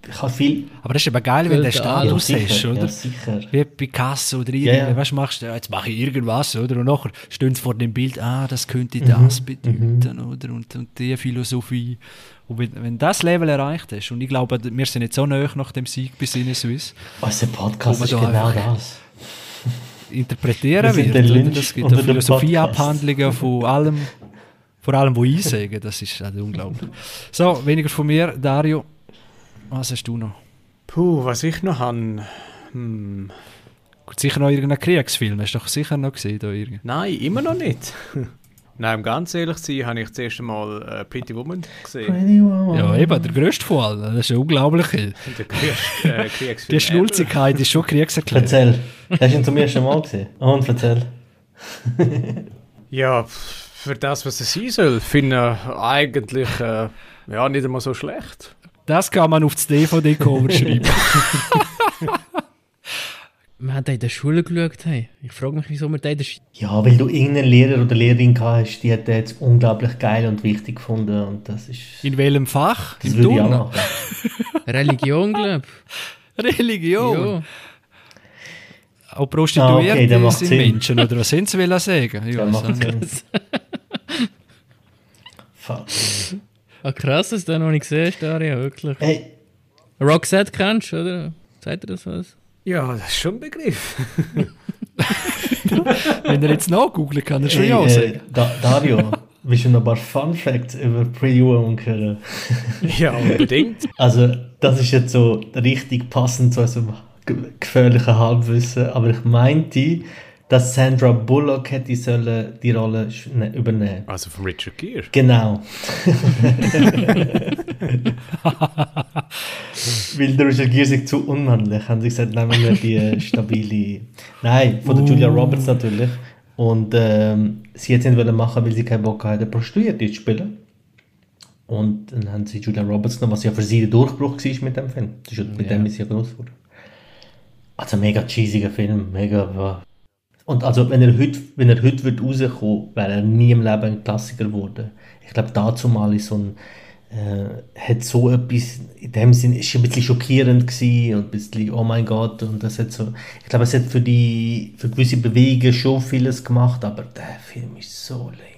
[SPEAKER 3] ich habe viel...
[SPEAKER 1] Aber das ist eben geil, wenn du den
[SPEAKER 2] Gute
[SPEAKER 1] Status
[SPEAKER 3] sicher,
[SPEAKER 1] hast, oder?
[SPEAKER 3] Ja, sicher.
[SPEAKER 1] Wie Picasso oder
[SPEAKER 3] Ja,
[SPEAKER 1] irgendwie,
[SPEAKER 3] ja.
[SPEAKER 1] weißt du, machst du, ja, jetzt mache ich irgendwas, oder? Und nachher stehen sie vor dem Bild, ah, das könnte
[SPEAKER 3] Mhm,
[SPEAKER 1] das bedeuten, oder? Und, und die Philosophie. Und wenn, wenn das Level erreicht hast, und ich glaube, wir sind nicht so nahe nach dem Sieg bei Sinneswiss,
[SPEAKER 3] Unser Podcast
[SPEAKER 1] Wo
[SPEAKER 3] ist
[SPEAKER 1] man da
[SPEAKER 3] genau das. Wir
[SPEAKER 1] interpretieren
[SPEAKER 3] sind
[SPEAKER 1] wird.
[SPEAKER 3] der
[SPEAKER 1] Das gibt ja
[SPEAKER 3] den
[SPEAKER 1] Philosophieabhandlungen von allem, vor allem, wo ich sage, das ist also unglaublich. So, weniger von mir, Dario. Was hast du noch?
[SPEAKER 4] Puh, was ich noch habe. Hm.
[SPEAKER 1] Sicher noch irgendein Kriegsfilm, hast du doch sicher noch gesehen da irgendwie.
[SPEAKER 4] Nein, immer noch nicht. Nein, um ganz ehrlich zu sein, habe ich das erste Mal äh, Pretty Woman gesehen.
[SPEAKER 3] Pretty Woman.
[SPEAKER 1] Ja, eben, der grösste von allen, das ist ja unglaublich.
[SPEAKER 4] Der Kriegs äh, Kriegsfilm
[SPEAKER 1] Die Schnulzigkeit ist schon kriegserklärt.
[SPEAKER 3] Erzähl. Hast du ihn zum ersten Mal gesehen? Und erzähl.
[SPEAKER 4] Ja, für das, was es sein soll, finde ich eigentlich äh, ja, nicht einmal so schlecht.
[SPEAKER 1] Das kann man auf das DVD-Cover schreiben.
[SPEAKER 2] Wir haben in der Schule geschaut. Hey. Ich frage mich, wieso wir den in der Schule...
[SPEAKER 3] Ja, weil du irgendeinen Lehrer oder Lehrerin gehabt hast, die hat jetzt unglaublich geil und wichtig gefunden. Und das ist.
[SPEAKER 1] In welchem Fach?
[SPEAKER 3] Das
[SPEAKER 1] Im
[SPEAKER 3] würde ich auch machen.
[SPEAKER 2] Religion, glaube
[SPEAKER 1] Religion.
[SPEAKER 2] Ja.
[SPEAKER 1] Auch Prostituierte
[SPEAKER 3] Ah, okay, der macht
[SPEAKER 1] sind
[SPEAKER 3] Sinn.
[SPEAKER 1] Menschen, oder was sind sie wollen sagen? Ich
[SPEAKER 3] Der
[SPEAKER 1] weiss
[SPEAKER 3] macht. Sinn. Fuck.
[SPEAKER 2] Ah, krass, dass du den noch nicht gesehen hast, Daria, wirklich.
[SPEAKER 3] Hey,
[SPEAKER 2] Roxette kennst du, oder? Sagt dir das was?
[SPEAKER 4] Ja, das ist schon ein Begriff.
[SPEAKER 1] Wenn er jetzt nachgoogelt, kann er schon
[SPEAKER 3] hey
[SPEAKER 1] ja
[SPEAKER 3] äh,
[SPEAKER 1] sagen.
[SPEAKER 3] da, Dario, willst du noch ein paar Fun Facts über Pretty Woman hören?
[SPEAKER 4] ja, unbedingt.
[SPEAKER 3] Also, das ist jetzt so richtig passend zu unserem ge- gefährlichen Halbwissen, aber ich meinte, dass Sandra Bullock hätte sollen die Rolle ne- übernehmen.
[SPEAKER 4] Also von Richard Gere.
[SPEAKER 3] Genau. Weil der Richard Gere sich zu unmännlich haben sie gesagt, nehmen wir die äh, stabile. Nein, von der Julia Roberts natürlich. Und ähm, sie hat es nicht machen, weil sie keinen Bock hatte, Prostituierte zu spielen. Und dann haben sie Julia Roberts genommen, was ja für sie der Durchbruch war mit dem Film. Mit
[SPEAKER 2] Ja.
[SPEAKER 3] dem ist sie ja groß geworden. Also mega cheesiger Film, mega. Und also wenn er heute, wenn er heute wird rauskommen, wäre er nie im Leben ein Klassiker geworden. Ich glaube, dazu mal ist so ein äh, hat so etwas, in dem Sinn, ist ein bisschen schockierend gewesen und ein bisschen, oh mein Gott, und das hat so, ich glaube, es hat für die, für gewisse Bewegungen schon vieles gemacht, aber der Film ist so lame.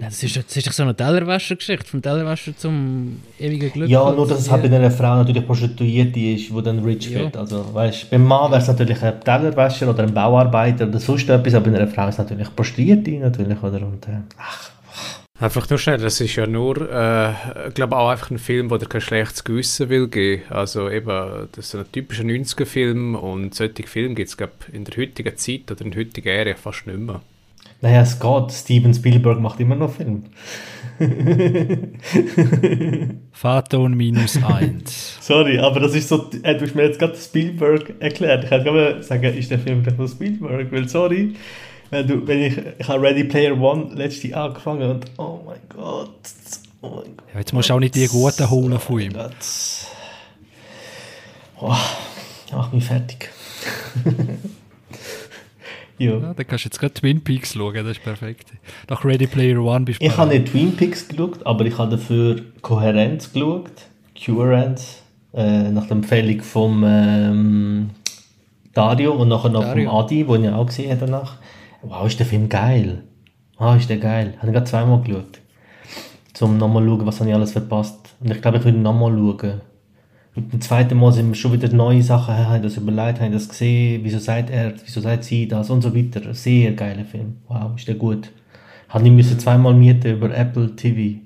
[SPEAKER 2] Das, ist, das ist doch so eine Tellerwäscher-Geschichte, vom Tellerwäscher zum ewigen Glück.
[SPEAKER 3] Ja, nur dass es halt bei einer Frau natürlich Prostituierte ist, die dann rich
[SPEAKER 2] Ja.
[SPEAKER 3] wird. Also, weißt, beim Mann wäre es natürlich ein Tellerwäscher oder ein Bauarbeiter oder sonst etwas, aber bei einer Frau ist es natürlich Prostituierte natürlich, oder? Und, äh, ach,
[SPEAKER 4] Einfach nur schnell, das ist ja nur, äh, glaube auch einfach ein Film, wo dir kein schlechtes Gewissen will geben. Also eben, das ist ein typischer 90er-Film und solche Filme gibt es, glaube in der heutigen Zeit oder in der heutigen Ära fast nicht mehr.
[SPEAKER 3] Naja, geht. Steven Spielberg macht immer noch Filme.
[SPEAKER 1] Phaton minus 1.
[SPEAKER 3] Sorry, aber das ist so, äh, du hast mir jetzt gerade Spielberg erklärt. Ich hätte gerade sagen, ist der Film vielleicht noch Spielberg? Weil, sorry, wenn, du, wenn ich, ich habe Ready Player One letztes Jahr angefangen und oh mein Gott, oh mein Gott.
[SPEAKER 1] Ja, jetzt musst du auch nicht die guten holen von ihm.
[SPEAKER 3] Oh. Oh, mach mich fertig. ja.
[SPEAKER 1] Ja, dann kannst du jetzt gerade Twin Peaks schauen, das ist perfekt. Nach Ready Player One bist du
[SPEAKER 3] Ich habe nicht Twin Peaks geschaut, aber ich habe dafür Kohärenz geschaut. Currents. Äh, nach der Empfehlung vom ähm, Dario und nachher noch
[SPEAKER 2] Dario.
[SPEAKER 3] vom Adi, den ich auch gesehen habe danach. Wow, ist der Film geil. Ah, ist der geil. Habe ich gerade zweimal geschaut. Zum nochmal schauen, was habe ich alles verpasst. Und ich glaube, ich will nochmal schauen. Und beim zweiten Mal sind mir schon wieder neue Sachen, hey, habe ich das überlegt, habe ich das gesehen, wieso sagt er, wieso sagt sie das und so weiter. Sehr geiler Film. Wow, ist der gut. Habe ich müssen zweimal mieten über Apple TV.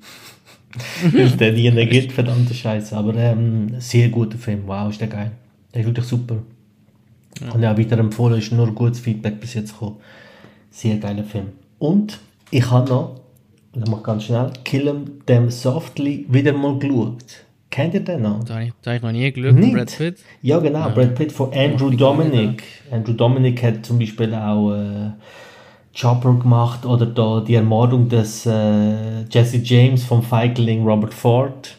[SPEAKER 3] Weil es den nie gibt, verdammte Scheiße. Aber ähm, sehr guter Film. Wow, ist der geil. Der ist wirklich super. Und ja, weiter empfohlen, ist nur gutes Feedback bis jetzt gekommen. Sehr geiler Film. Und ich habe noch, das mache ganz schnell, Kill 'em Them Softly wieder mal geschaut. Kennt ihr den noch?
[SPEAKER 2] Da habe ich, da habe ich noch nie geschaut,
[SPEAKER 3] Nicht?
[SPEAKER 2] Brad Pitt.
[SPEAKER 3] Ja, genau, Brad Pitt von Andrew
[SPEAKER 2] die
[SPEAKER 3] Dominic. Andrew Dominic hat zum Beispiel auch äh, Chopper gemacht oder da die Ermordung des äh, Jesse James vom Feigling Robert Ford.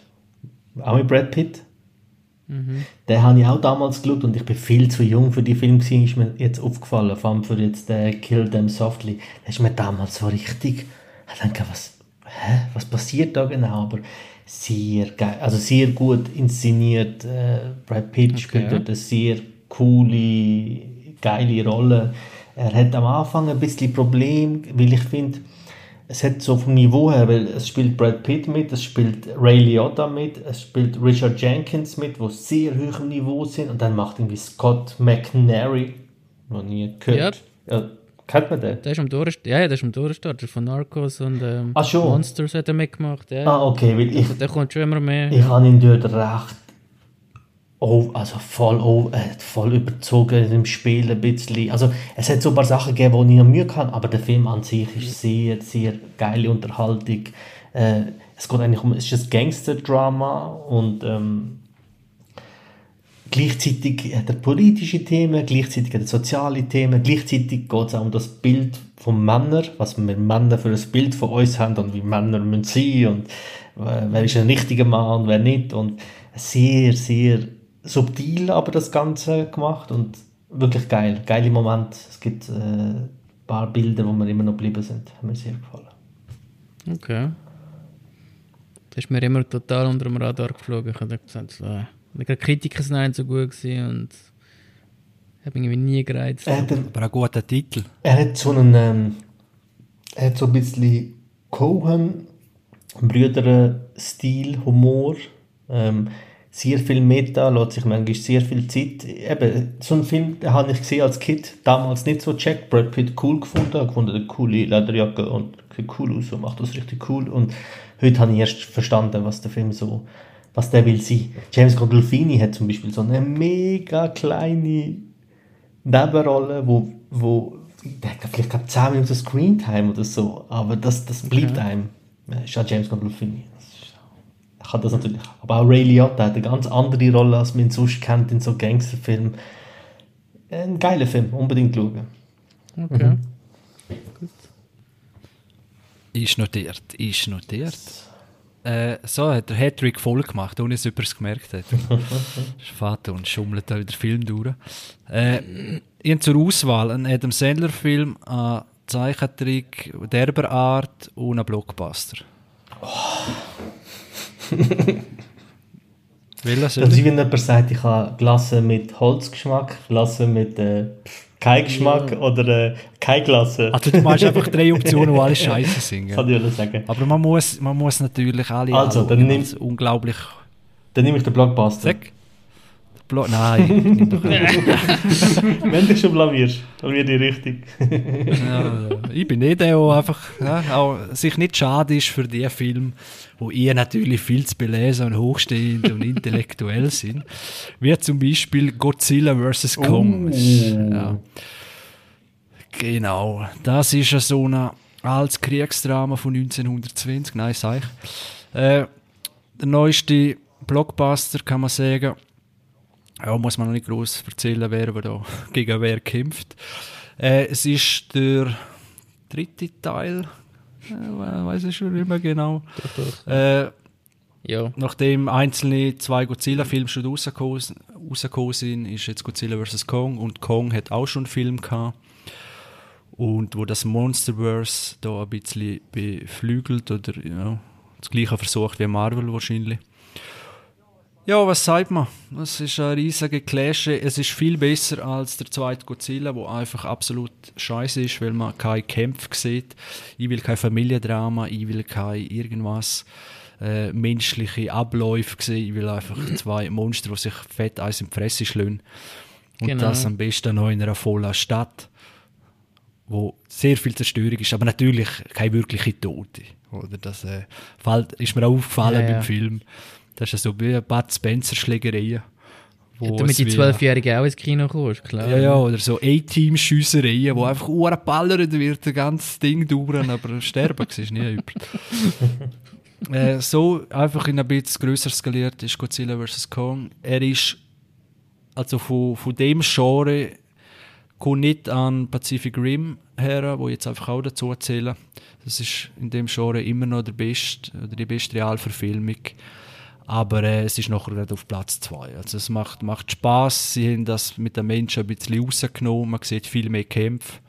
[SPEAKER 3] Auch mit Brad Pitt. Den habe ich auch damals geschaut und ich bin viel zu jung für die Film gewesen, ist mir jetzt aufgefallen, vor allem für jetzt den Kill Them Softly. Das ist mir damals so richtig, ich denke, was, hä, was passiert da genau? Aber sehr geil, also sehr gut inszeniert. Äh, Brad Pitt spielt dort eine sehr coole, geile Rolle. Er hat am Anfang ein bisschen Problem, weil ich finde, es hat so vom Niveau her, weil es spielt Brad Pitt mit, es spielt Ray Liotta mit, es spielt Richard Jenkins mit, wo sehr hoch im Niveau sind und dann macht irgendwie Scott McNary, noch nie gehört. Ja. Kennt man den?
[SPEAKER 2] Der ist am Durchstarten. Ja, ja, der ist am ist Von Narcos und ähm,
[SPEAKER 3] schon.
[SPEAKER 2] Monsters hat er mitgemacht. Ja.
[SPEAKER 3] Ah, okay, weil ich,
[SPEAKER 2] Also, der kommt schon immer mehr.
[SPEAKER 3] ich habe ihn dort recht oh, also voll, oh, äh, voll überzogen im Spiel ein bisschen. Also es hat so ein paar Sachen gegeben, die ich noch Mühe hatte, aber der Film an sich ist sehr, sehr geile Unterhaltung. Äh, es geht eigentlich um, es ist ein Gangster-Drama und ähm, gleichzeitig hat er politische Themen, gleichzeitig hat er soziale Themen, gleichzeitig geht es auch um das Bild von Männern, was wir Männer für ein Bild von uns haben und wie Männer müssen sein und äh, wer ist ein richtiger Mann und wer nicht und sehr, sehr subtil aber das Ganze gemacht und wirklich geil, geile Moment. Es gibt äh, ein paar Bilder, wo wir immer noch geblieben sind, haben mir sehr gefallen.
[SPEAKER 2] Okay. Das ist mir immer total unter dem Radar geflogen. Ich habe gesagt, so, äh, die Kritiker sind nicht so gut gewesen und habe irgendwie nie gereizt.
[SPEAKER 3] Er hat, einen,
[SPEAKER 1] Aber ein guter Titel.
[SPEAKER 3] er hat so einen, ähm, er hat so ein bisschen Cohen, Brüder-Stil, Humor, ähm, sehr viel Meta, lässt sich manchmal sehr viel Zeit. Eben, so einen Film den habe ich gesehen als Kind, damals nicht so checkt. Brad Pitt cool gefunden, habe gefunden, eine coole Lederjacke und sieht cool aus und macht das richtig cool. Und heute habe ich erst verstanden, was der Film so, was der will sein. James Gandolfini hat zum Beispiel so eine mega kleine Nebenrolle, wo, wo der hat vielleicht gerade 10 Minuten Screentime oder so, aber das, das bleibt einem. Das ist ja James Gandolfini. Er kann das natürlich. Aber auch Ray Liotta hat eine ganz andere Rolle, als man ihn sonst kennt in so Gangsterfilmen. Ein geiler Film, unbedingt schauen.
[SPEAKER 2] Okay.
[SPEAKER 1] Ist notiert, ist notiert. Äh, so hat der Hattrick voll gemacht, ohne dass jemand es gemerkt hat. Vater und schummelt da wieder Film durch. Äh, ich zur Auswahl einen Adam Sandler-Film, einen Zeichentrick derber Art und einen Blockbuster. Welcher
[SPEAKER 3] Das
[SPEAKER 1] soll
[SPEAKER 3] wie wenn jemand sagt, ich habe Glasse mit Holzgeschmack, Glasse mit äh, kein Geschmack oder äh, keine Glasse.
[SPEAKER 1] Also du machst einfach drei Optionen, die alle scheiße sind.
[SPEAKER 3] Kann
[SPEAKER 1] gell?
[SPEAKER 3] ich alles sagen.
[SPEAKER 1] Aber man muss, man muss natürlich alle
[SPEAKER 3] Also,
[SPEAKER 1] anschauen,
[SPEAKER 3] dann nimm-
[SPEAKER 1] unglaublich...
[SPEAKER 3] Dann nehme ich den Blockbuster.
[SPEAKER 1] Sag. Blo Nein, nimm doch.
[SPEAKER 3] Wenn du schon blamierst, dann wird die richtig.
[SPEAKER 1] Ja, ich bin nicht der, der einfach ja, auch sich nicht schade ist für die Filme, wo ihr natürlich viel zu belesen und hochstehend und intellektuell sind. Wie zum Beispiel Godzilla vs. Kong. Ja. Genau, das ist so ein altes Kriegsdrama von 1920. Nein, sag ich. Äh, der neueste Blockbuster kann man sagen. Ja, muss man noch nicht groß erzählen, wer da gegen wer kämpft. Äh, es ist der dritte Teil. Äh, weiß ich schon nicht mehr genau. Äh,
[SPEAKER 2] Ja.
[SPEAKER 1] nachdem einzelne zwei Godzilla-Filme schon rausgekommen rausgekommen sind, ist jetzt Godzilla vs. Kong und Kong hat auch schon einen Film gehabt. Und wo das Monsterverse da ein bisschen beflügelt oder ja, das gleiche versucht wie Marvel wahrscheinlich. Ja, was sagt man? Es ist ein riesiger Clash. Es ist viel besser als der zweite Godzilla, wo einfach absolut scheiße ist, weil man keine Kämpfe sieht. Ich will kein Familiendrama, ich will kein irgendwas äh, menschliche Abläufe sehen. Ich will einfach zwei Monster, die sich fett eins in die Fresse schlagen. Und
[SPEAKER 2] Genau.
[SPEAKER 1] das am besten noch in einer vollen Stadt, wo sehr viel Zerstörung ist, aber natürlich keine wirkliche Tote. Oder das äh, fällt, ist mir auch aufgefallen
[SPEAKER 2] Ja, ja.
[SPEAKER 1] beim Film. Das ist ja so wie Bud Spencer Schlägereien. wo
[SPEAKER 2] Damit die Zwölfjährigen auch ins Kino kommst, klar.
[SPEAKER 1] ja, ja, oder so A-Team-Schiessereien, wo einfach urballert wird, das ganze Ding dauern, aber sterben siehst du nie jemand. äh, so einfach in ein bisschen grösser skaliert ist Godzilla vs. Kong. Er ist also von, von dem Genre kommt nicht an Pacific Rim her, wo ich jetzt einfach auch dazu erzähle. Das ist in dem Genre immer noch der beste, oder die beste Realverfilmung. Aber äh, es ist nachher gerade auf Platz 2. Also es macht, macht Spaß. Sie haben das mit den Menschen ein bisschen rausgenommen. Man sieht viel mehr Kämpfe.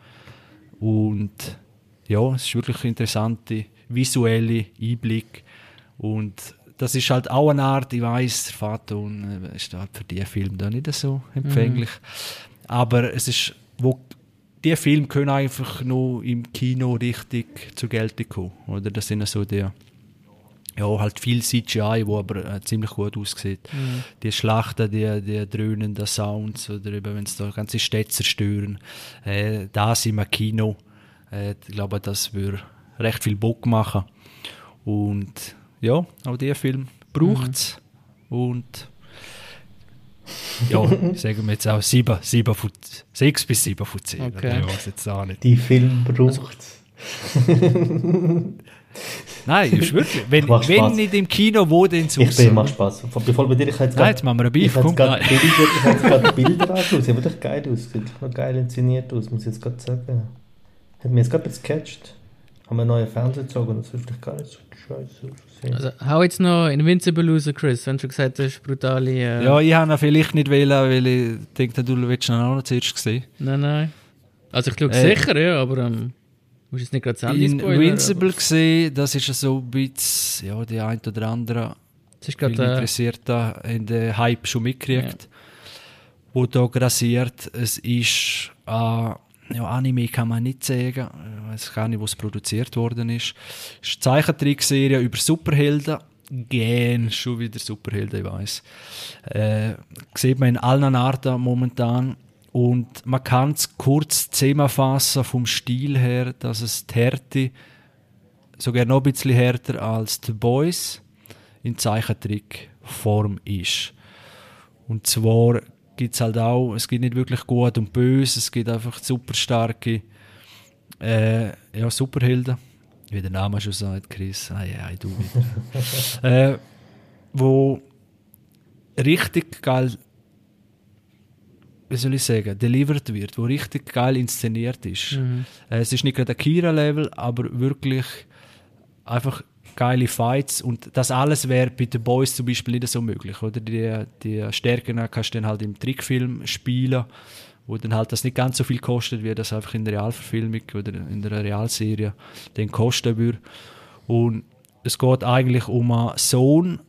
[SPEAKER 1] Und ja, es ist wirklich ein interessanter visuelle Einblick. Und das ist halt auch eine Art, ich weiß, der Faton äh, ist halt für diesen Film da nicht so empfänglich. Aber es ist, wo die Filme können einfach nur im Kino richtig zur Geltung kommen. Oder das sind so die, ja, halt viel CGI, wo aber äh, ziemlich gut aussieht. Die Schlachten, die, die dröhnenden Sounds oder eben, wenn es da ganze Städte zerstören, äh, das im Kino, äh, ich glaube, das würde recht viel Bock machen. Und ja, auch der Film braucht es. Und ja, sagen wir jetzt auch 7, 7 von, 6 bis 7 von 10.
[SPEAKER 2] Okay.
[SPEAKER 1] Ich weiß jetzt auch nicht.
[SPEAKER 3] Die Film braucht
[SPEAKER 1] Nein, ist wirklich. Wenn, wenn
[SPEAKER 3] Spaß.
[SPEAKER 1] nicht im Kino, wo denn
[SPEAKER 3] Ich
[SPEAKER 1] sonst?
[SPEAKER 3] bin, macht Spaß. Bevor bei dir, ich jetzt
[SPEAKER 1] Nein, jetzt machen wir einen
[SPEAKER 3] ich
[SPEAKER 1] Beef.
[SPEAKER 3] Bilder, ich habe gerade Bilder angeschaut. Sieht wirklich geil aus. Sieht noch geil inszeniert aus, muss ich jetzt gerade sagen. Hat mich jetzt gerade jetzt gecatcht. Haben wir einen neuen Fernseher gezogen und das ist vielleicht gar nicht so scheiße aussehen.
[SPEAKER 2] Also, hau jetzt noch Invincible raus, Chris, wenn du schon gesagt hast, brutale... Äh,
[SPEAKER 1] Ja, ich habe ihn vielleicht nicht wählen, weil ich denke, du willst ihn auch noch zuerst sehen.
[SPEAKER 2] Nein, nein. Also ich schaue
[SPEAKER 1] Äh,
[SPEAKER 2] sicher, ja, aber ähm, musst jetzt nicht gerade das Ende spoilern.
[SPEAKER 1] Invincible gesehen, das ist so ein bisschen, ja, die ein oder andere
[SPEAKER 2] Es ist gerade... Äh,
[SPEAKER 1] in den Hype schon mitgekriegt, wo da grassiert. Es ist, äh, ja, Anime kann man nicht sagen, ich weiß gar nicht, wo es produziert worden ist. Es ist eine Zeichentrickserie über Superhelden. Gern, schon wieder Superhelden, ich weiß. Äh, sieht man in allen Arten momentan. Und man kann es kurz zusammenfassen vom Stil her, dass es die Härte sogar noch ein bisschen härter als The Boys in Zeichentrickform ist. Und zwar gibt es halt auch, es gibt nicht wirklich gut und böse, es gibt einfach super starke äh, ja, Superhelden, wie der Name schon sagt, Chris, ei, ei, du wieder. äh, wo richtig geil, wie soll ich sagen, delivered wird, wo richtig geil inszeniert ist.
[SPEAKER 2] Mhm.
[SPEAKER 1] Äh, es ist nicht gerade ein Kira-Level, aber wirklich einfach geile Fights und das alles wäre bei den Boys zum Beispiel nicht so möglich, oder? Die, die Stärken kannst du dann halt im Trickfilm spielen, wo dann halt das nicht ganz so viel kostet, wie das einfach in der Realverfilmung oder in der Realserie dann kosten würde. Und es geht eigentlich um einen Sohn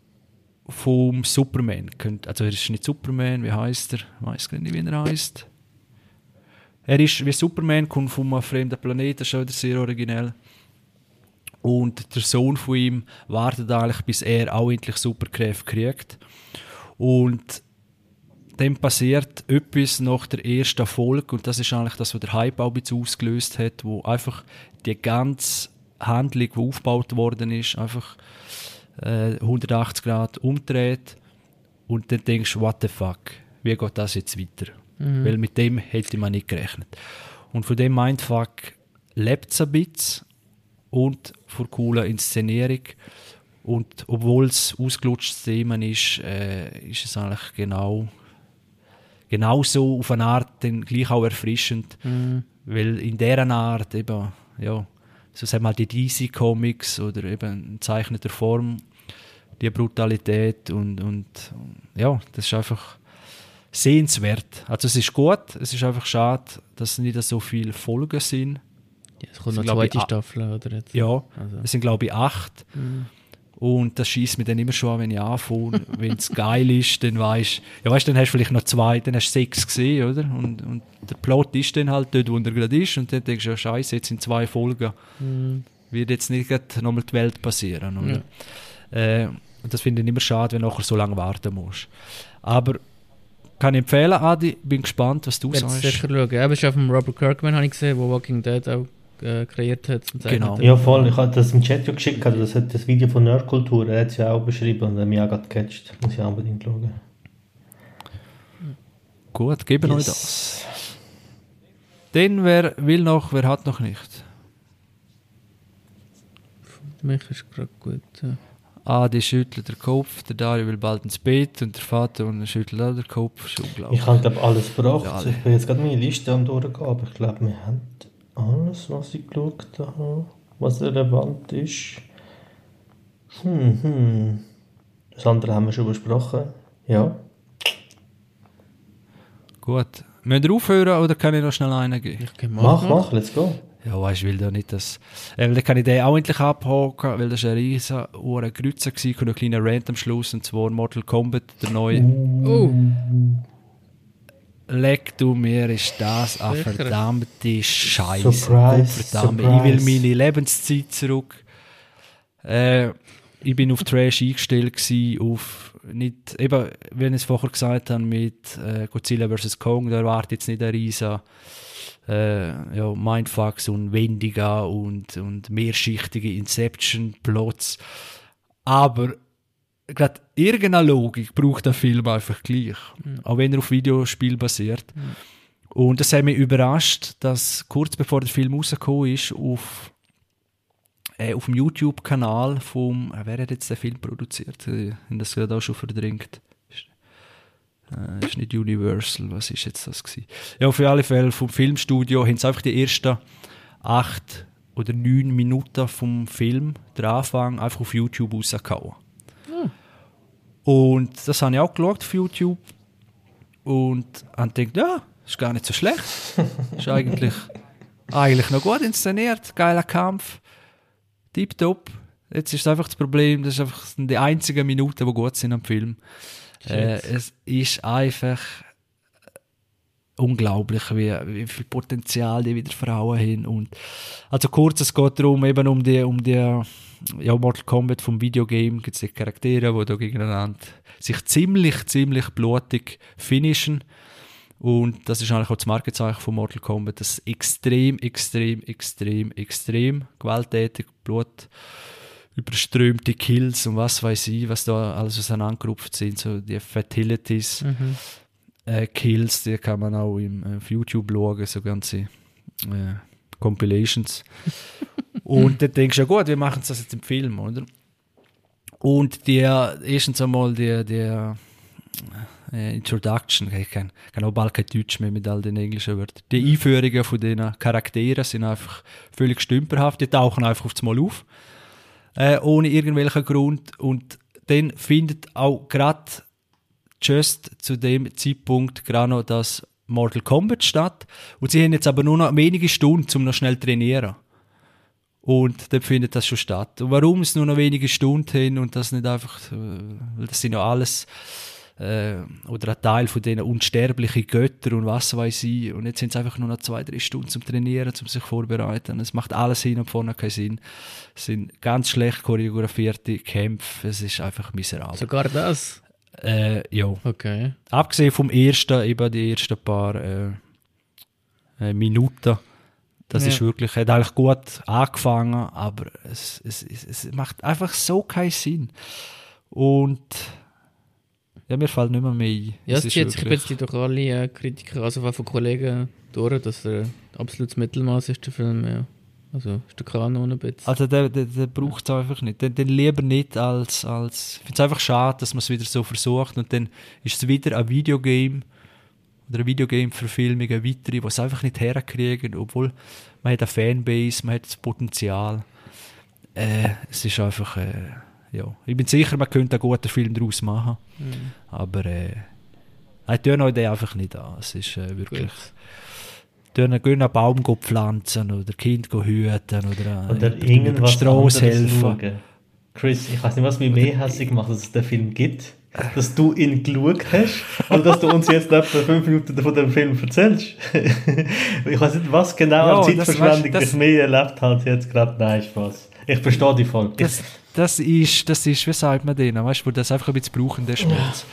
[SPEAKER 1] vom Superman. Also er ist nicht Superman, wie heißt er? Ich weiß gar nicht, wie er heißt. Er ist wie Superman, kommt von einem fremden Planeten, ist schon wieder sehr originell. Und der Sohn von ihm wartet eigentlich, bis er auch endlich Superkräfte kriegt. Und dann passiert etwas nach der ersten Folge, und das ist eigentlich das, was der Hype auch ein bisschen ausgelöst hat, wo einfach die ganze Handlung, die aufgebaut worden ist, einfach äh, 180 Grad umdreht. Und dann denkst du, what the fuck, wie geht das jetzt weiter? Weil mit dem hätte man nicht gerechnet. Und von dem Mindfuck lebt es ein bisschen und von cooler Inszenierung. Und obwohl es ausgelutschtes Thema ist, äh, ist es eigentlich genau genauso auf eine Art dann gleich auch erfrischend, weil in deren Art eben, ja, so sagen wir mal die DC Comics oder eben in zeichneter Form, die Brutalität und, und ja, das ist einfach sehenswert. Also es ist gut, es ist einfach schade, dass nicht so viele Folgen sind.
[SPEAKER 2] ja, es kommt
[SPEAKER 1] das
[SPEAKER 2] noch eine
[SPEAKER 1] ich,
[SPEAKER 2] zweite
[SPEAKER 1] ah-
[SPEAKER 2] Staffel, oder? Jetzt?
[SPEAKER 1] Ja,
[SPEAKER 2] Also.
[SPEAKER 1] es sind glaube ich acht. Und das schießt mir dann immer schon an, wenn ich anfange. wenn es geil ist, dann weißt ja, weißt, dann hast du vielleicht noch zwei, dann hast du sechs gesehen, oder? Und, und der Plot ist dann halt dort, wo er gerade ist. Und dann denkst du, ja, scheiße, jetzt sind zwei Folgen. Wird jetzt nicht nochmal die Welt passieren, oder? Äh, und das finde ich immer schade, wenn du nachher so lange warten musst. Aber kann ich empfehlen, Adi, bin gespannt, was du
[SPEAKER 2] Ich werde
[SPEAKER 1] sagst.
[SPEAKER 2] sicher schauen. Ja, aber es ist auch von Robert Kirkman, habe ich gesehen, der Walking Dead auch äh, kreiert hat. Zum
[SPEAKER 1] Genau.
[SPEAKER 3] Ja, voll. Ich habe das im Chat ja geschickt, also das hat das Video von Nerdkultur, er hat es ja auch beschrieben und hat mich auch gerade gecatcht. Muss ich auch unbedingt schauen.
[SPEAKER 1] Gut, geben euch das. Dann, wer will noch, wer hat noch nicht?
[SPEAKER 2] Für mich ist gerade gut. Ja.
[SPEAKER 1] Adi schüttelt den Kopf, der Dario will bald ins Bett und der Vater und schüttelt auch den Kopf. Ist unglaublich.
[SPEAKER 3] Ich habe glaube alles gebracht.
[SPEAKER 1] Ja, alle.
[SPEAKER 3] ich bin jetzt gerade meine Liste am durchgehen, aber ich glaube, wir haben alles, was ich geschaut habe, was relevant ist. Hm, hm. Das andere haben wir schon besprochen. Ja.
[SPEAKER 1] Gut. Müssen wir aufhören oder kann ich noch schnell einen geben?
[SPEAKER 3] Mach, mach, let's go.
[SPEAKER 1] Ja, weißt du, will da nicht das. Äh, weil dann kann ich den auch endlich abhaken, weil das war eine riesen Uhr Grütze und ein kleiner Rant am Schluss, und zwar Mortal Kombat, der neue.
[SPEAKER 2] Oh,
[SPEAKER 1] Leck du mir, ist das eine
[SPEAKER 2] Sicher.
[SPEAKER 1] verdammte Scheiße.
[SPEAKER 3] Surprise,
[SPEAKER 1] Verdammt, ich will
[SPEAKER 3] surprise.
[SPEAKER 1] meine Lebenszeit zurück. Äh, ich bin auf Trash eingestellt gewesen, auf nicht, eben, wie ich es vorher gesagt habe, mit äh, Godzilla vs. Kong, da erwartet jetzt nicht ein riesen äh, ja, Mindfucks und Wendiga und, und mehrschichtige Inception-Plots. Aber gerade irgendeine Logik braucht der Film einfach gleich. Mhm. Auch wenn er auf Videospiel basiert. Mhm. Und das hat mich überrascht, dass kurz bevor der Film rausgekommen ist, auf, äh, auf dem YouTube-Kanal vom, äh, wer hat jetzt den Film produziert? Ich habe das gerade auch schon verdrängt. Äh, ist nicht Universal, was ist jetzt das gewesen? Ja, auf alle Fälle vom Filmstudio haben sie einfach die ersten acht oder neun Minuten vom Film, der Anfang, einfach auf YouTube rausgehauen. Und das habe ich auch geschaut auf YouTube und habe gedacht, ja, ist gar nicht so schlecht. ist eigentlich, eigentlich noch gut inszeniert, geiler Kampf, tipptopp. Jetzt ist einfach das Problem, das ist einfach die einzigen Minuten, die gut sind am Film. Äh, es ist einfach unglaublich, wie, wie viel Potenzial die wieder Frauen haben. Und also kurz, es geht darum, eben um die, um die ja, Mortal Kombat vom Videogame gibt es die Charaktere, die da gegeneinander sich ziemlich, ziemlich blutig finishen. Und das ist eigentlich auch das Markenzeichen von Mortal Kombat, das extrem, extrem, extrem, extrem gewalttätig, Blut überströmte Kills und was weiß ich, was da alles auseinandergerupft sind, so die Fatalities, mhm. Äh, Kills, die kann man auch im, äh, auf YouTube schauen, so ganze äh, Compilations. und dann denkst du, ja gut, wir machen das jetzt im Film, oder? Und der, erstens einmal der, der äh, Introduction, ich kann, kann auch bald kein Deutsch mehr mit all den englischen Wörtern. Die Einführungen von diesen Charakteren sind einfach völlig stümperhaft, die tauchen einfach aufs Mal auf äh, ohne irgendwelchen Grund. Und dann findet auch gerade just zu dem Zeitpunkt gerade noch das Mortal Kombat statt. Und sie haben jetzt aber nur noch wenige Stunden, um noch schnell zu trainieren. Und dann findet das schon statt. Und warum es nur noch wenige Stunden haben und das nicht einfach, äh, weil das sind ja alles äh, oder ein Teil von denen unsterblichen Götter und was weiß ich. Und jetzt sind es einfach nur noch zwei, drei Stunden zum Trainieren, zum sich vorbereiten. Es macht alles hin und vorne keinen Sinn. Es sind ganz schlecht choreografierte Kämpfe. Es ist einfach miserabel.
[SPEAKER 2] Sogar das?
[SPEAKER 1] Äh, ja.
[SPEAKER 2] Okay.
[SPEAKER 1] Abgesehen vom ersten, eben die ersten paar äh, äh, Minuten. Das ja. ist wirklich, hat eigentlich gut angefangen, aber es, es, es, macht einfach so keinen Sinn. Und ja, mir fällt nicht mehr mehr ein.
[SPEAKER 2] Ja, es zieht sich wirklich... durch alle äh, Kritiker, also von Kollegen durch, dass er absolutes Mittelmaß ist, der Film, ja. Also ist der Kanon ein bisschen.
[SPEAKER 1] Also der, der, der braucht es einfach nicht. Den, den lieber nicht als... als ich finde es einfach schade, dass man es wieder so versucht und dann ist es wieder ein Videogame oder eine Videogame-Verfilmung, eine weitere, die es einfach nicht herkriegen, obwohl man hat eine Fanbase, man hat das Potenzial. Äh, es ist einfach... Äh, ja. Ich bin sicher, man könnte einen guten Film daraus machen. Mhm. Aber äh, ich tue euch den einfach nicht an. Es ist äh, wirklich. Tun einen Baum pflanzen oder Kind hüten oder,
[SPEAKER 3] äh, oder irgendwas Straße helfen. Chris, ich weiß nicht, was mich mehr hässlich macht, dass es den Film gibt. Dass du ihn geschaut hast und dass du uns jetzt etwa fünf Minuten von dem Film erzählst. ich weiß nicht, was genau ja, Zeitverschwendung ich mehr erlebt habe jetzt gerade. Nein, Spaß. Ich verstehe die voll.
[SPEAKER 1] Das, das ist, das ist, wie sagt man denen, weißt du, wo das einfach ein bisschen brauchen, der Schmerz.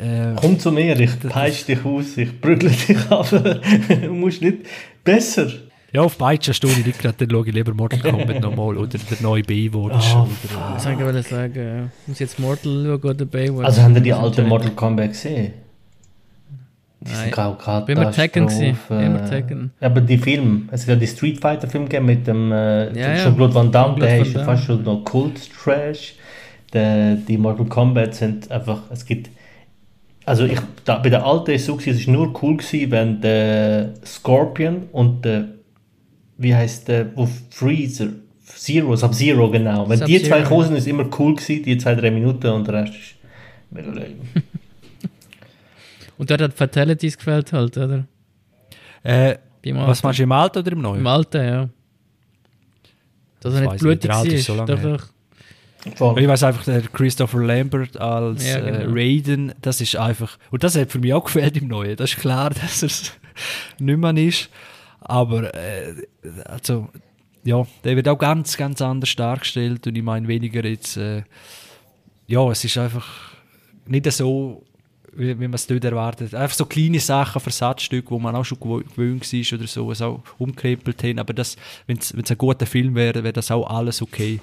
[SPEAKER 3] Äh, Komm zu mir, ich peitsche dich aus, ich prügle dich ab. du musst nicht besser.
[SPEAKER 1] Ja, auf beiden Stunden nicht gerade, dann schaue ich lieber Mortal Kombat nochmal oder der neue Baywatch. Oh,
[SPEAKER 2] oder, was soll ich sagen? Muss jetzt Mortal schauen oder Baywatch?
[SPEAKER 3] Also haben die die alten Mortal Kombat gesehen?
[SPEAKER 2] Die Nein. sind auch Bin wir Tekken gewesen. Immer Tekken.
[SPEAKER 3] Aber die Filme, es hat ja die Street Fighter Film gegeben mit dem äh, ja, ja. Jean-Claude Van Damme, der ist fast schon noch Kult-Trash. Die Mortal Kombat sind einfach, es gibt also ich, da, bei der alten ist es so es war nur cool gewesen, wenn der Scorpion und der, wie heißt der, wo Freezer, Zero, Sub-Zero genau, wenn die zwei gekommen sind, ist immer cool gewesen, die zwei, drei Minuten und der Rest ist mega
[SPEAKER 2] Und dort hat Fatalities gefällt halt, oder?
[SPEAKER 1] Äh, was machst du im Alten oder im Neuen?
[SPEAKER 2] Im Alten, ja. Dass er nicht blutig ist. So lange
[SPEAKER 1] ich weiß einfach, der Christopher Lambert als ja, genau. äh, Raiden, das ist einfach, und das hat für mich auch gefällt im Neuen. Das ist klar, dass es nicht mehr ist. Aber, äh, also, ja, der wird auch ganz, ganz anders dargestellt und ich meine weniger jetzt, äh, ja, es ist einfach nicht so wie, wie man es dort erwartet. Einfach so kleine Sachen, Versatzstücke, wo man auch schon gewöhnt war oder so, was auch umkrempelt haben. Aber wenn es ein guter Film wäre, wäre das auch alles okay.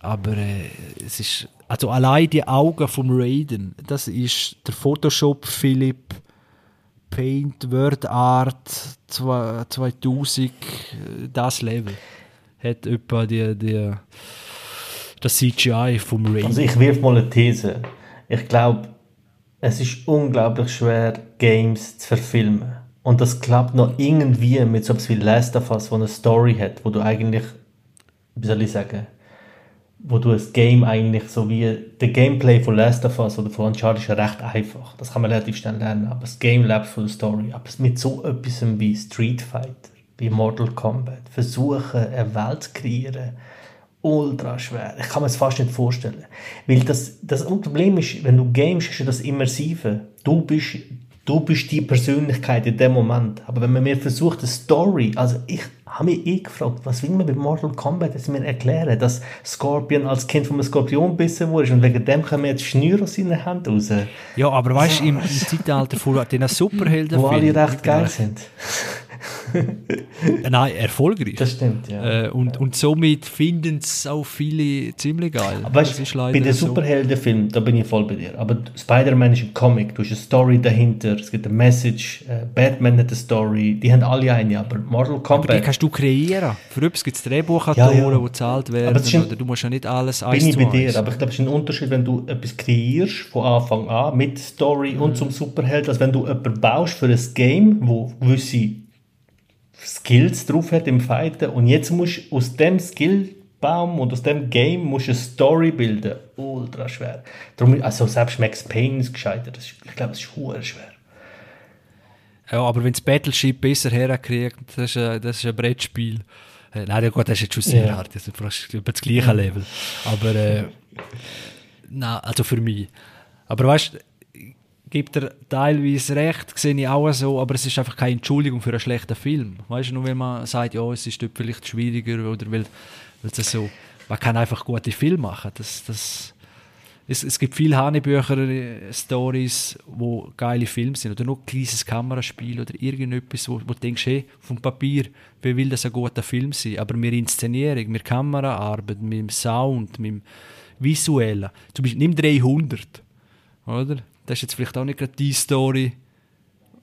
[SPEAKER 1] Aber äh, es ist, also allein die Augen vom Raiden, das ist der Photoshop Philipp Paint Word Art 2000, das Level. Hat etwa die, die, das CGI vom Raiden.
[SPEAKER 3] Also ich wirf mal eine These. Ich glaube, es ist unglaublich schwer, Games zu verfilmen. Und das klappt noch irgendwie mit so etwas wie Last of Us, wo eine Story hat, wo du eigentlich, wie soll ich sagen, wo du das Game eigentlich so wie, der Gameplay von Last of Us oder von Uncharted ist ja recht einfach. Das kann man relativ schnell lernen, aber das Game lebt von der Story. Aber mit so etwas wie Street Fighter, wie Mortal Kombat, versuchen, eine Welt zu kreieren, ultra schwer. Ich kann mir das fast nicht vorstellen. Weil das, das Problem ist, wenn du games, ist das Immersive. Du bist, du bist die Persönlichkeit in dem Moment. Aber wenn man mir versucht, eine Story, also ich habe mich eh gefragt, was will man bei Mortal Kombat jetzt mir erklären, dass Scorpion als Kind von einem Skorpion bissen wurde und wegen dem kommen jetzt Schnüre aus seinen Händen raus.
[SPEAKER 1] Ja, aber weißt du, im, im Zeitalter von den Superhelden,
[SPEAKER 3] wo alle recht geil sind.
[SPEAKER 1] Nein, erfolgreich.
[SPEAKER 3] Das stimmt, ja.
[SPEAKER 1] Äh, und, und somit finden es auch viele ziemlich geil.
[SPEAKER 3] Aber weißt, ist bei den so. Superheldenfilmen, da bin ich voll bei dir. Aber Spider-Man ist ein Comic, du hast eine Story dahinter, es gibt eine Message, äh, Batman hat eine Story, die haben alle eine, aber Mortal Kombat...
[SPEAKER 1] Aber die kannst du kreieren. Für etwas gibt es Drehbuchautoren, ja, ja. die gezahlt werden, ein, oder du musst ja nicht alles
[SPEAKER 3] eins Bin ich bei dir, aber ich glaube, es ist ein Unterschied, wenn du etwas kreierst, von Anfang an, mit Story mhm. und zum Superheld, als wenn du jemanden baust für ein Game, wo gewisse Skills drauf hat im Fighten und jetzt musst du aus dem Skillbaum und aus dem Game musst du eine Story bilden. Ultra schwer. Darum, also selbst Max Payne ist gescheitert. Ist, ich glaube, es ist schwer.
[SPEAKER 1] Ja, aber wenn das Battleship besser herkriegt, das ist ein, das ist ein Brettspiel. Äh, nein, gut, das ist jetzt schon sehr ja. hart. Das ist fast über das gleiche Level. Aber, äh, nein, also für mich. Aber weißt du, gibt er teilweise recht, sehe ich auch so, aber es ist einfach keine Entschuldigung für einen schlechten Film. Weißt du, nur wenn man sagt, ja, es ist dort vielleicht schwieriger oder weil, weil es so, man kann einfach gute Filme machen. Das, das, es, es gibt viele Hanebücher-Stories, wo geile Filme sind oder nur ein kleines Kameraspiel oder irgendetwas, wo, wo du denkst, hey, vom Papier, wie will das ein guter Film sein? Aber mit Inszenierung, mit Kameraarbeit, mit dem Sound, mit dem Visuellen, zum Beispiel nimm 300, oder? Das ist jetzt vielleicht auch nicht gerade die Story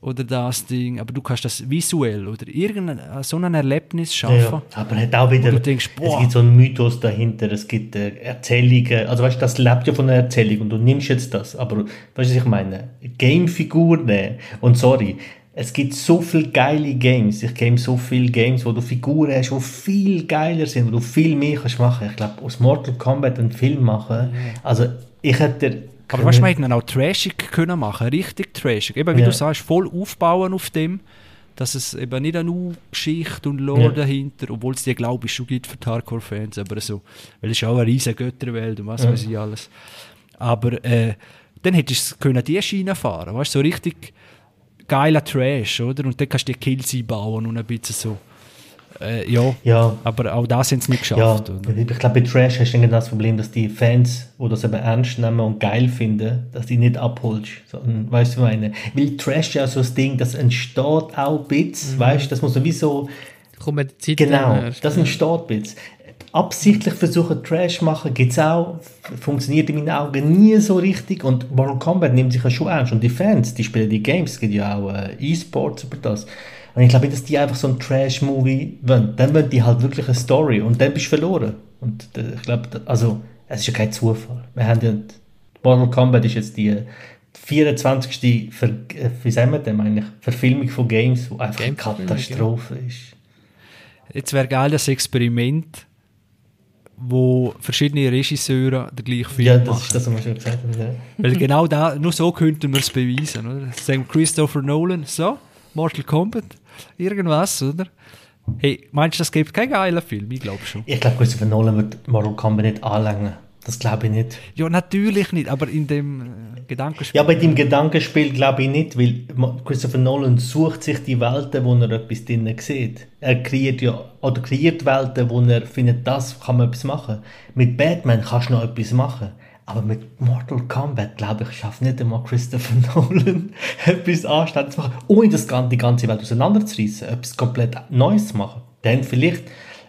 [SPEAKER 1] oder das Ding, aber du kannst das visuell oder irgendein so ein Erlebnis schaffen. Ja,
[SPEAKER 3] aber hat auch wieder, denkst, es gibt so einen Mythos dahinter, es gibt äh, Erzählungen, also weißt du, das lebt ja von einer Erzählung und du nimmst jetzt das, aber weißt du, was ich meine? Gamefiguren und sorry, es gibt so viele geile Games. Ich game so viele Games, wo du Figuren hast, die viel geiler sind, wo du viel mehr kannst machen. Ich glaube, aus Mortal Kombat einen Film machen, also ich hätte
[SPEAKER 1] aber weißt du, man hätte auch trashig können machen, richtig trashig. Eben, wie ja. du sagst, voll aufbauen auf dem, dass es eben nicht eine Geschichte und Lore ja. dahinter, obwohl es die, glaube ich, schon gibt für die Hardcore-Fans, aber so, weil es ist auch eine riesige Götterwelt und was ja. weiß ich alles. Aber äh, dann hättest du die Schiene fahren, weißt du, so richtig geiler Trash, oder? Und dann kannst du die Kills einbauen und ein bisschen so äh, ja, ja, aber auch das haben sie nicht geschafft.
[SPEAKER 3] Ja, ich glaube, bei Trash hast du genau das Problem, dass die Fans, die das eben ernst nehmen und geil finden, dass die nicht abholst. So, weißt du, was ich meine? Weil Trash ja so ein Ding, das entsteht auch ein bisschen, mhm. weißt du, das muss sowieso...
[SPEAKER 2] Kommt die Zeit
[SPEAKER 3] Genau, das entsteht ein bisschen. Absichtlich versuchen, Trash zu machen, gibt es auch, funktioniert in meinen Augen nie so richtig und Mortal Kombat nimmt sich ja schon ernst und die Fans, die spielen die Games, es gibt ja auch äh, E-Sports über das und ich glaube nicht, dass die einfach so ein Trash-Movie wollen. Dann wollen die halt wirklich eine Story und dann bist du verloren. Und äh, ich glaube, also, es ist ja kein Zufall. Wir haben ja, Mortal Kombat ist jetzt die 24. Ver, äh, wie sagen wir denn eigentlich, Verfilmung von Games, die einfach eine Katastrophe ist.
[SPEAKER 1] Jetzt wäre geil das Experiment, wo verschiedene Regisseure den gleichen Film
[SPEAKER 3] ja, das machen. ist das, was wir schon gesagt haben. Ja.
[SPEAKER 1] Weil genau da, nur so könnten wir es beweisen. Oder? Sagen Christopher Nolan, so, Mortal Kombat, irgendwas, oder? Hey, meinst du, das gibt keinen geilen Film? Ich glaube schon.
[SPEAKER 3] Ich glaube, Christopher Nolan wird Mortal Kombat nicht anlängen. Das glaube ich nicht.
[SPEAKER 1] Ja, natürlich nicht, aber in dem äh, Gedankenspiel.
[SPEAKER 3] Ja, bei dem Gedankenspiel glaube ich nicht, weil Christopher Nolan sucht sich die Welten, wo er etwas drin sieht. Er kreiert ja, oder kreiert Welten, wo er findet, das kann man etwas machen. Mit Batman kannst du noch etwas machen. Aber mit Mortal Kombat, glaube ich, schafft nicht einmal Christopher Nolan etwas Anständiges zu machen, ohne das, die ganze Welt auseinanderzureißen, etwas komplett Neues zu machen. Dann vielleicht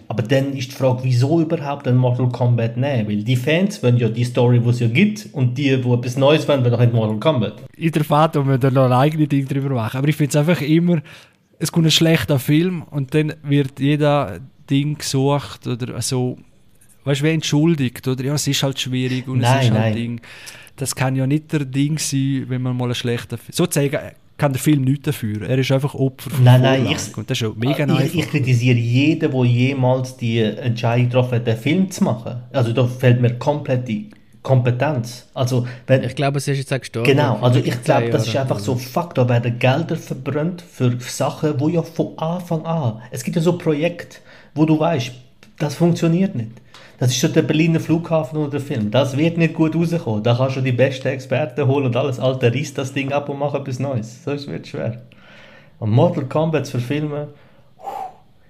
[SPEAKER 3] Aber dann ist die Frage, wieso überhaupt ein Mortal Kombat nehmen? Weil die Fans wollen ja die Story, die es ja gibt, und die, die etwas Neues wollen, wollen doch nicht Mortal Kombat.
[SPEAKER 1] In der Fahrt, wo wir dann noch ein eigenes Ding drüber machen. Aber ich finde es einfach immer, es kommt ein schlechter Film und dann wird jeder Ding gesucht oder so, weißt du, wie entschuldigt, oder? Ja, es ist halt schwierig und
[SPEAKER 3] Nein,
[SPEAKER 1] es ist halt
[SPEAKER 3] nein.
[SPEAKER 1] Ding. Das kann ja nicht der Ding sein, wenn man mal einen schlechten Film. Sozusagen kann der Film nichts dafür. Er ist einfach Opfer von
[SPEAKER 3] Nein, nein, ich-
[SPEAKER 1] Und das ist mega
[SPEAKER 3] ich,
[SPEAKER 1] einfach.
[SPEAKER 3] ich kritisiere jeden, der jemals die Entscheidung getroffen hat, den Film zu machen. Also da fehlt mir komplett die Kompetenz. Also, wenn,
[SPEAKER 2] Ich glaube, es ist jetzt auch gestorben.
[SPEAKER 3] Genau, also ich glaube, das ist einfach so, fuck, da werden Gelder verbrannt für Sachen, wo ja von Anfang an, es gibt ja so Projekte, wo du weißt, das funktioniert nicht. Das ist schon der Berliner Flughafen oder der Film. Das wird nicht gut rauskommen. Da kannst du die besten Experten holen und alles. Alter, reiß das Ding ab und mach etwas Neues. Sonst wird es schwer. Und Mortal Kombat zu verfilmen,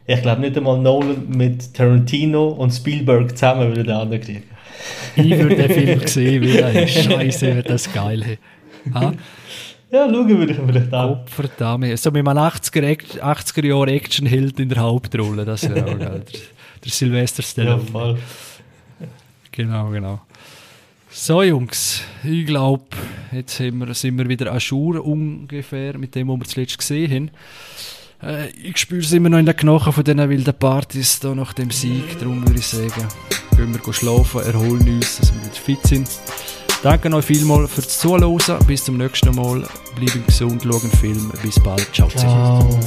[SPEAKER 3] ich glaube nicht einmal Nolan mit Tarantino und Spielberg zusammen würde den anderen kriegen.
[SPEAKER 1] Ich würde den Film sehen, wie er ist. Scheiße, wird das geil. Ha?
[SPEAKER 3] Ja, schauen würde ich vielleicht auch.
[SPEAKER 1] Gottverdammt. So mit einem 80er, Act- 80er Jahre Actionheld in der Hauptrolle, das wäre auch geil. Der, der Sylvester
[SPEAKER 3] Ja,
[SPEAKER 1] Stallone.
[SPEAKER 3] voll.
[SPEAKER 1] Genau, genau. So, Jungs, ich glaube, jetzt sind wir, sind wir wieder à jour ungefähr mit dem, was wir zuletzt gesehen haben. Äh, ich spüre es immer noch in den Knochen von diesen wilden Partys da nach dem Sieg. Darum würde ich sagen, gehen wir schlafen, erholen uns, dass wir wieder fit sind. Danke euch vielmals fürs Zuhören. Bis zum nächsten Mal. Bleiben gesund, schauen Film. Bis bald. Ciao.
[SPEAKER 3] Ciao.